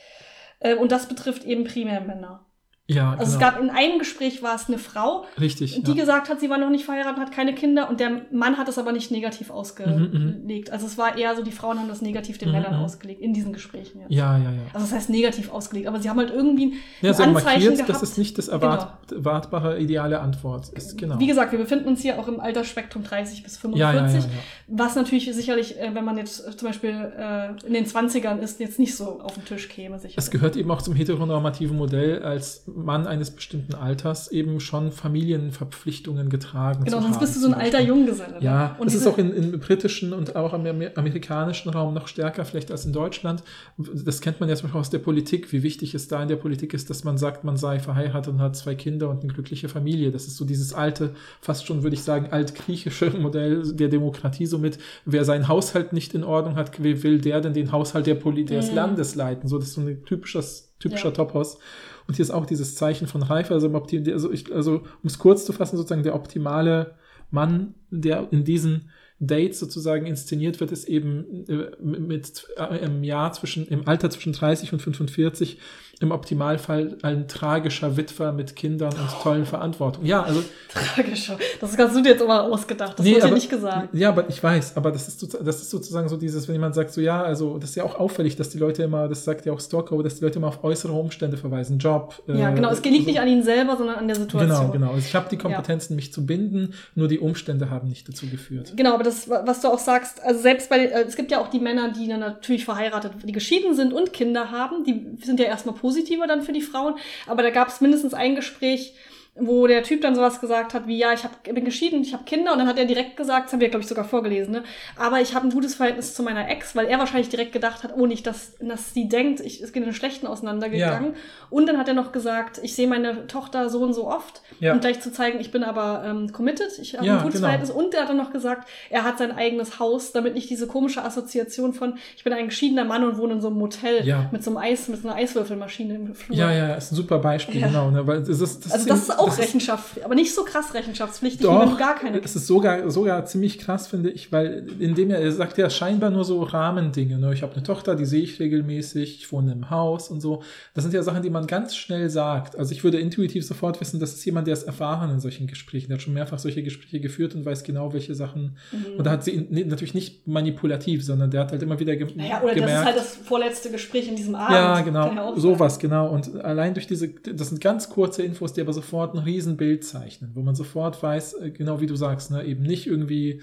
Äh, Und das betrifft eben primär Männer. Ja, Also es genau. gab in einem Gespräch war es eine Frau, Richtig. die ja. gesagt hat, sie war noch nicht verheiratet, hat keine Kinder und der Mann hat das aber nicht negativ Mhm, ausgelegt. Also es war eher so, die Frauen haben das negativ den Mhm, Männern mhm. ausgelegt in diesen Gesprächen. Jetzt. ja, ja, ja. Also das heißt negativ ausgelegt, aber sie haben halt irgendwie Ja, ein sie haben Anzeichen markiert, gehabt. dass es nicht das erwart erwartbare ideale Antwort ist. Genau. Wie gesagt, wir befinden uns hier auch im Altersspektrum 30 bis 45. ja, ja, ja, ja. Was natürlich sicherlich, äh, wenn man jetzt äh, zum Beispiel äh, in den 20ern ist, jetzt nicht so auf den Tisch käme. Sicher. Es gehört eben auch zum heteronormativen Modell, als Mann eines bestimmten Alters eben schon Familienverpflichtungen getragen. Genau, sonst haben, bist du so ein alter Junggeselle. Ne? Ja, und es ist auch in, im britischen und auch im amerikanischen Raum noch stärker vielleicht als in Deutschland. Das kennt man ja zum Beispiel aus der Politik, wie wichtig es da in der Politik ist, dass man sagt, man sei verheiratet und hat zwei Kinder und eine glückliche Familie. Das ist so dieses alte, fast schon würde ich sagen, altgriechische <laughs> Modell der Demokratie, somit wer seinen Haushalt nicht in Ordnung hat, wie will der denn den Haushalt der Poli des mhm. Landes leiten? So, das ist so ein typisches, typischer ja. Topos. Und hier ist auch dieses Zeichen von Reife, also, also, also um es kurz zu fassen, sozusagen der optimale Mann, der in diesen Dates sozusagen inszeniert wird, ist eben äh, mit äh, im Jahr zwischen, im Alter zwischen 30 und 45 im Optimalfall ein tragischer Witwer mit Kindern und oh. tollen Verantwortungen. Ja, also. Tragischer. Das hast du dir jetzt immer ausgedacht. Das nee, wird ja nicht gesagt. Ja, aber ich weiß, aber das ist, das ist sozusagen so dieses, wenn jemand sagt, so ja, also das ist ja auch auffällig, dass die Leute immer, das sagt ja auch Stalker, dass die Leute immer auf äußere Umstände verweisen. Job. Ja, äh, genau. Es liegt so. nicht an ihnen selber, sondern an der Situation. Genau, genau. Also ich habe die Kompetenzen, ja. mich zu binden, nur die Umstände haben nicht dazu geführt. Genau, aber das, was du auch sagst, also selbst bei, äh, es gibt ja auch die Männer, die dann natürlich verheiratet, die geschieden sind und Kinder haben, die sind ja erstmal positiver dann für die Frauen. Aber da gab es mindestens ein Gespräch, wo der Typ dann sowas gesagt hat wie, ja, ich hab, bin geschieden, ich habe Kinder. Und dann hat er direkt gesagt, das haben wir, glaube ich, sogar vorgelesen, ne? aber ich habe ein gutes Verhältnis zu meiner Ex, weil er wahrscheinlich direkt gedacht hat, oh, nicht, dass, dass sie denkt, ich ist in den Schlechten auseinandergegangen. Ja. Und dann hat er noch gesagt, ich sehe meine Tochter so und so oft, ja. um gleich zu zeigen, ich bin aber ähm, committed, ich habe ja, ein gutes genau. Verhältnis. Und er hat dann noch gesagt, er hat sein eigenes Haus, damit nicht diese komische Assoziation von, ich bin ein geschiedener Mann und wohne in so einem Motel mit so einem Eis, mit so einer Eiswürfelmaschine im Flur. Ja, ja, ist ein super Beispiel, genau. Ne? Weil ist, das also das ist auch Rechenschaft, aber nicht so krass rechenschaftspflichtig, Doch, wenn du gar keine Es ist sogar, sogar ziemlich krass, finde ich, weil indem er, er sagt ja scheinbar nur so Rahmendinge. Ne? Ich habe eine Tochter, die sehe ich regelmäßig, ich wohne im Haus und so. Das sind ja Sachen, die man ganz schnell sagt. Also ich würde intuitiv sofort wissen, das ist jemand, der ist erfahren in solchen Gesprächen. Der hat schon mehrfach solche Gespräche geführt und weiß genau, welche Sachen. Mhm. Und da hat sie natürlich nicht manipulativ, sondern der hat halt immer wieder ge naja, oder gemerkt. das ist halt das vorletzte Gespräch in diesem Abend. Ja, genau. Sowas, genau. Und allein durch diese, das sind ganz kurze Infos, die aber sofort ein Riesenbild zeichnen, wo man sofort weiß, äh, genau wie du sagst, ne, eben nicht irgendwie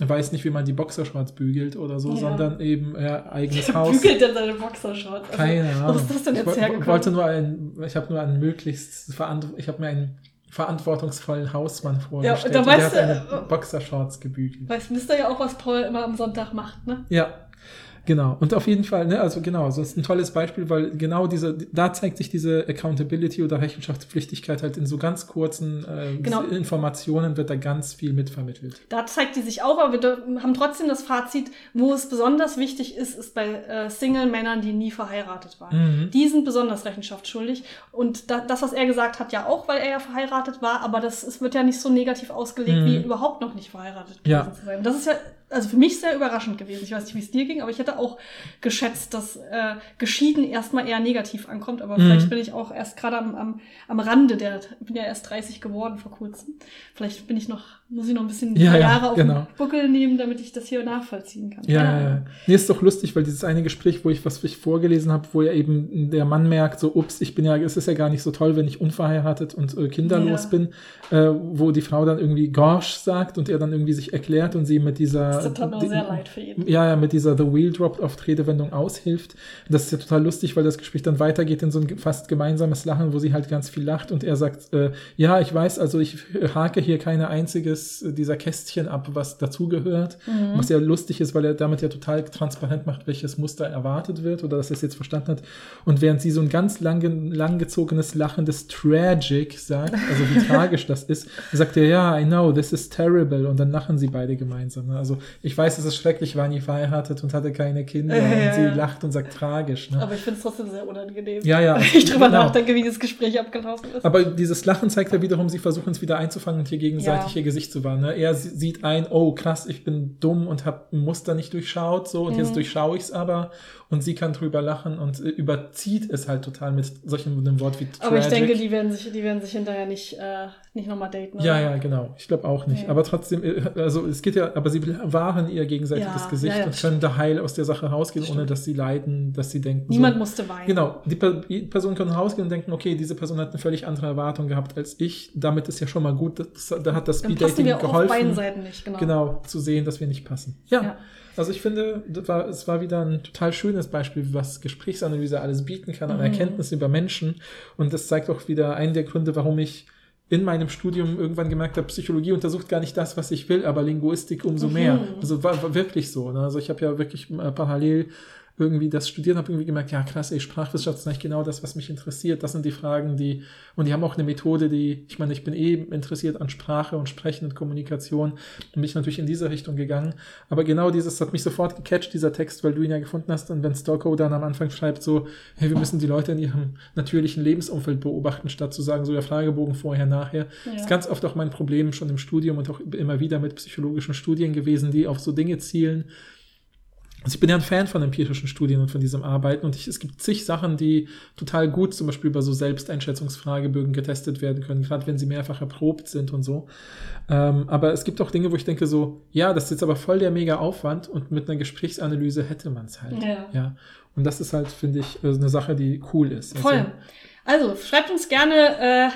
weiß nicht, wie man die Boxershorts bügelt oder so, ja. sondern eben ja, eigenes <laughs> Haus. Bügelt denn seine Boxershorts? Also, Keine Ahnung. Was ist das denn jetzt ich hergekommen? wollte nur ein, ich habe nur einen möglichst ich habe mir einen verantwortungsvollen Hausmann vorgestellt. Ja, und da weißt der hat eine Boxershorts gebügelt. Weißt, wisst ihr ja auch, was Paul immer am Sonntag macht, ne? Ja, Genau. Und auf jeden Fall, ne, also genau, so also ist ein tolles Beispiel, weil genau diese, da zeigt sich diese Accountability oder Rechenschaftspflichtigkeit halt in so ganz kurzen äh, genau. Informationen wird da ganz viel mitvermittelt. Da zeigt die sich auch, aber wir haben trotzdem das Fazit, wo es besonders wichtig ist, ist bei äh, Single-Männern, die nie verheiratet waren. Mhm. Die sind besonders rechenschaftsschuldig. Und da, das, was er gesagt hat, ja auch, weil er ja verheiratet war, aber das es wird ja nicht so negativ ausgelegt, mhm. wie überhaupt noch nicht verheiratet ja. zu sein. Das ist ja also für mich sehr überraschend gewesen. Ich weiß nicht, wie es dir ging, aber ich hätte auch geschätzt, dass äh, geschieden erstmal eher negativ ankommt. Aber mhm. vielleicht bin ich auch erst gerade am, am, am Rande der, bin ja erst 30 geworden vor kurzem. Vielleicht bin ich noch, muss ich noch ein bisschen ja, ja, Jahre auf genau. den Buckel nehmen, damit ich das hier nachvollziehen kann. Ja, ja. ja. Nee, ist doch lustig, weil dieses eine Gespräch, wo ich was ich vorgelesen habe, wo ja eben der Mann merkt, so, ups, ich bin ja, es ist ja gar nicht so toll, wenn ich unverheiratet und äh, kinderlos ja. bin, äh, wo die Frau dann irgendwie Gorsch sagt und er dann irgendwie sich erklärt und sie mit dieser tut mir sehr leid für ihn. Ja, ja, mit dieser The Wheel Dropped oft Redewendung aushilft. Das ist ja total lustig, weil das Gespräch dann weitergeht in so ein fast gemeinsames Lachen, wo sie halt ganz viel lacht und er sagt, äh, ja, ich weiß, also ich hake hier keine einziges dieser Kästchen ab, was dazugehört. Mhm. Was ja lustig ist, weil er damit ja total transparent macht, welches Muster erwartet wird oder dass er es jetzt verstanden hat. Und während sie so ein ganz lang, langgezogenes lachendes Tragic sagt, also wie <laughs> tragisch das ist, sagt er, ja, I know, this is terrible. Und dann lachen sie beide gemeinsam. Ne? Also ich weiß, es ist schrecklich, war nie verheiratet und hatte keine Kinder. Äh, und sie lacht und sagt tragisch. Ne? Aber ich finde es trotzdem sehr unangenehm. Ja, ja. Ich drüber genau. nachdenke, wie das Gespräch abgelaufen ist. Aber dieses Lachen zeigt ja wiederum, sie versuchen es wieder einzufangen und hier gegenseitig ja. ihr Gesicht zu wahren. Ne? Er sieht ein, oh krass, ich bin dumm und habe ein Muster nicht durchschaut, so und mhm. jetzt durchschaue ich es aber und sie kann drüber lachen und äh, überzieht es halt total mit solchen einem Wort wie tragic. Aber ich denke, die werden sich, die werden sich hinterher nicht, äh, nicht nochmal daten. Oder? Ja, ja, genau. Ich glaube auch nicht. Okay. Aber trotzdem, äh, also es geht ja, aber sie bewahren ihr gegenseitiges Ja, Gesicht ja, ja, und können da heil aus der Sache rausgehen, ohne dass sie leiden, dass sie denken. Niemand so, musste weinen. Genau, die, Per- die Personen können rausgehen und denken, okay, diese Person hat eine völlig andere Erwartung gehabt als ich. Damit ist ja schon mal gut. Das, da hat das Speed Dating auch auf beiden geholfen. Seiten nicht, genau. Genau, zu sehen, dass wir nicht passen. Ja, Ja. Also ich finde, das war, es war wieder ein total schönes Beispiel, was Gesprächsanalyse alles bieten kann an Mhm. Erkenntnis über Menschen. Und das zeigt auch wieder einen der Gründe, warum ich in meinem Studium irgendwann gemerkt habe, Psychologie untersucht gar nicht das, was ich will, aber Linguistik umso Mhm. mehr. Also war, war wirklich so. Ne? Also ich habe ja wirklich äh, parallel irgendwie das studiert, habe irgendwie gemerkt, ja krass, ey, Sprachwissenschaft ist eigentlich genau das, was mich interessiert. Das sind die Fragen, die, und die haben auch eine Methode, die, ich meine, ich bin eh interessiert an Sprache und Sprechen und Kommunikation und bin ich natürlich in diese Richtung gegangen. Aber genau dieses hat mich sofort gecatcht, dieser Text, weil du ihn ja gefunden hast. Und wenn Stocko dann am Anfang schreibt so, hey, wir müssen die Leute in ihrem natürlichen Lebensumfeld beobachten, statt zu sagen, so der Fragebogen vorher, nachher. Ja. Das ist ganz oft auch mein Problem schon im Studium und auch immer wieder mit psychologischen Studien gewesen, die auf so Dinge zielen. Also ich bin ja ein Fan von empirischen Studien und von diesem Arbeiten und ich, es gibt zig Sachen, die total gut zum Beispiel über so Selbsteinschätzungsfragebögen getestet werden können, gerade wenn sie mehrfach erprobt sind und so. Ähm, aber es gibt auch Dinge, wo ich denke so, ja, das ist jetzt aber voll der mega Aufwand und mit einer Gesprächsanalyse hätte man es halt. Ja. ja. Und das ist halt, finde ich, äh, eine Sache, die cool ist. Also- Voll. Also, schreibt uns gerne, äh,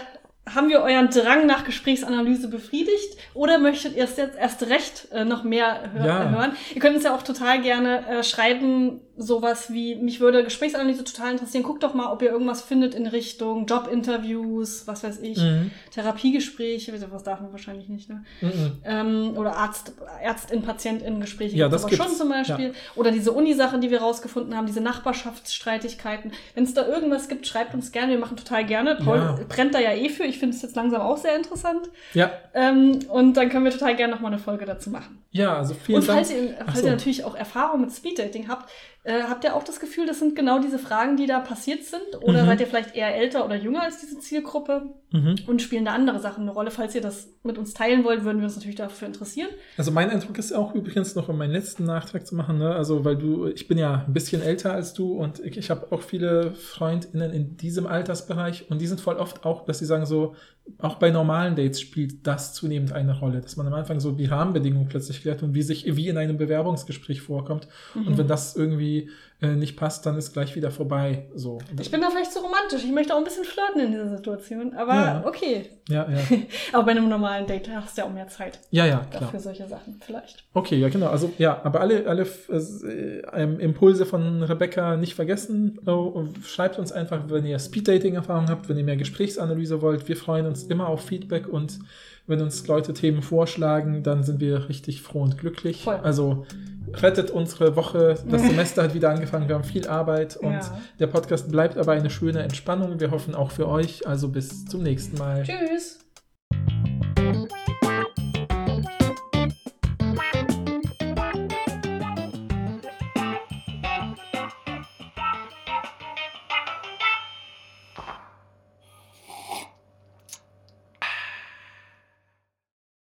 haben wir euren Drang nach Gesprächsanalyse befriedigt oder möchtet ihr es jetzt erst recht äh, noch mehr hör Ja. hören? Ihr könnt uns ja auch total gerne äh, schreiben, sowas wie, mich würde Gesprächsanalyse total interessieren. Guckt doch mal, ob ihr irgendwas findet in Richtung Jobinterviews, was weiß ich, Mhm. Therapiegespräche, was darf man wahrscheinlich nicht, ne? Mhm. ähm, oder Arzt, Ärztin-Patient-in-Gespräche Ja, gibt's das aber schon gibt's, zum Beispiel. Oder diese Uni-Sachen, die wir rausgefunden haben, diese Nachbarschaftsstreitigkeiten. Wenn es da irgendwas gibt, schreibt uns gerne. Wir machen total gerne. Paul Ja. brennt da ja eh für. Ich finde es jetzt langsam auch sehr interessant. Ja, Ähm, und dann können wir total gerne nochmal eine Folge dazu machen. ja, also vielen und falls, Dank. ihr, falls so. ihr natürlich auch Erfahrung mit Speeddating habt, äh, habt ihr auch das Gefühl, das sind genau diese Fragen, die da passiert sind? Oder Mhm. seid ihr vielleicht eher älter oder jünger als diese Zielgruppe Mhm. und spielen da andere Sachen eine Rolle? Falls ihr das mit uns teilen wollt, würden wir uns natürlich dafür interessieren. Also mein Eindruck ist auch übrigens noch, um meinen letzten Nachtrag zu machen, ne? also weil du, ich bin ja ein bisschen älter als du und ich, ich habe auch viele FreundInnen in diesem Altersbereich und die sind voll oft auch, dass sie sagen so, auch bei normalen Dates spielt das zunehmend eine Rolle, dass man am Anfang so die Rahmenbedingungen plötzlich klärt und wie sich, wie in einem Bewerbungsgespräch vorkommt Mhm. und wenn das irgendwie äh, nicht passt, dann ist gleich wieder vorbei, so. Ich bin da vielleicht zu romantisch. Ich möchte auch ein bisschen flirten in dieser Situation. Aber Ja. okay. ja, ja, <laughs> Aber bei einem normalen Date hast du ja auch mehr Zeit ja, ja, klar. dafür solche Sachen. Vielleicht. Okay, ja, genau. Also ja, aber alle, alle äh, ähm, Impulse von Rebecca nicht vergessen. Oh, schreibt uns einfach, wenn ihr Speed-Dating-Erfahrung habt, wenn ihr mehr Gesprächsanalyse wollt. Wir freuen uns immer auf Feedback und wenn uns Leute Themen vorschlagen, dann sind wir richtig froh und glücklich. Voll. Also rettet unsere Woche. Das <laughs> Semester hat wieder angefangen. Wir haben viel Arbeit und Ja. der Podcast bleibt aber eine schöne Entspannung. Wir hoffen auch für euch. Also bis zum nächsten Mal. Tschüss.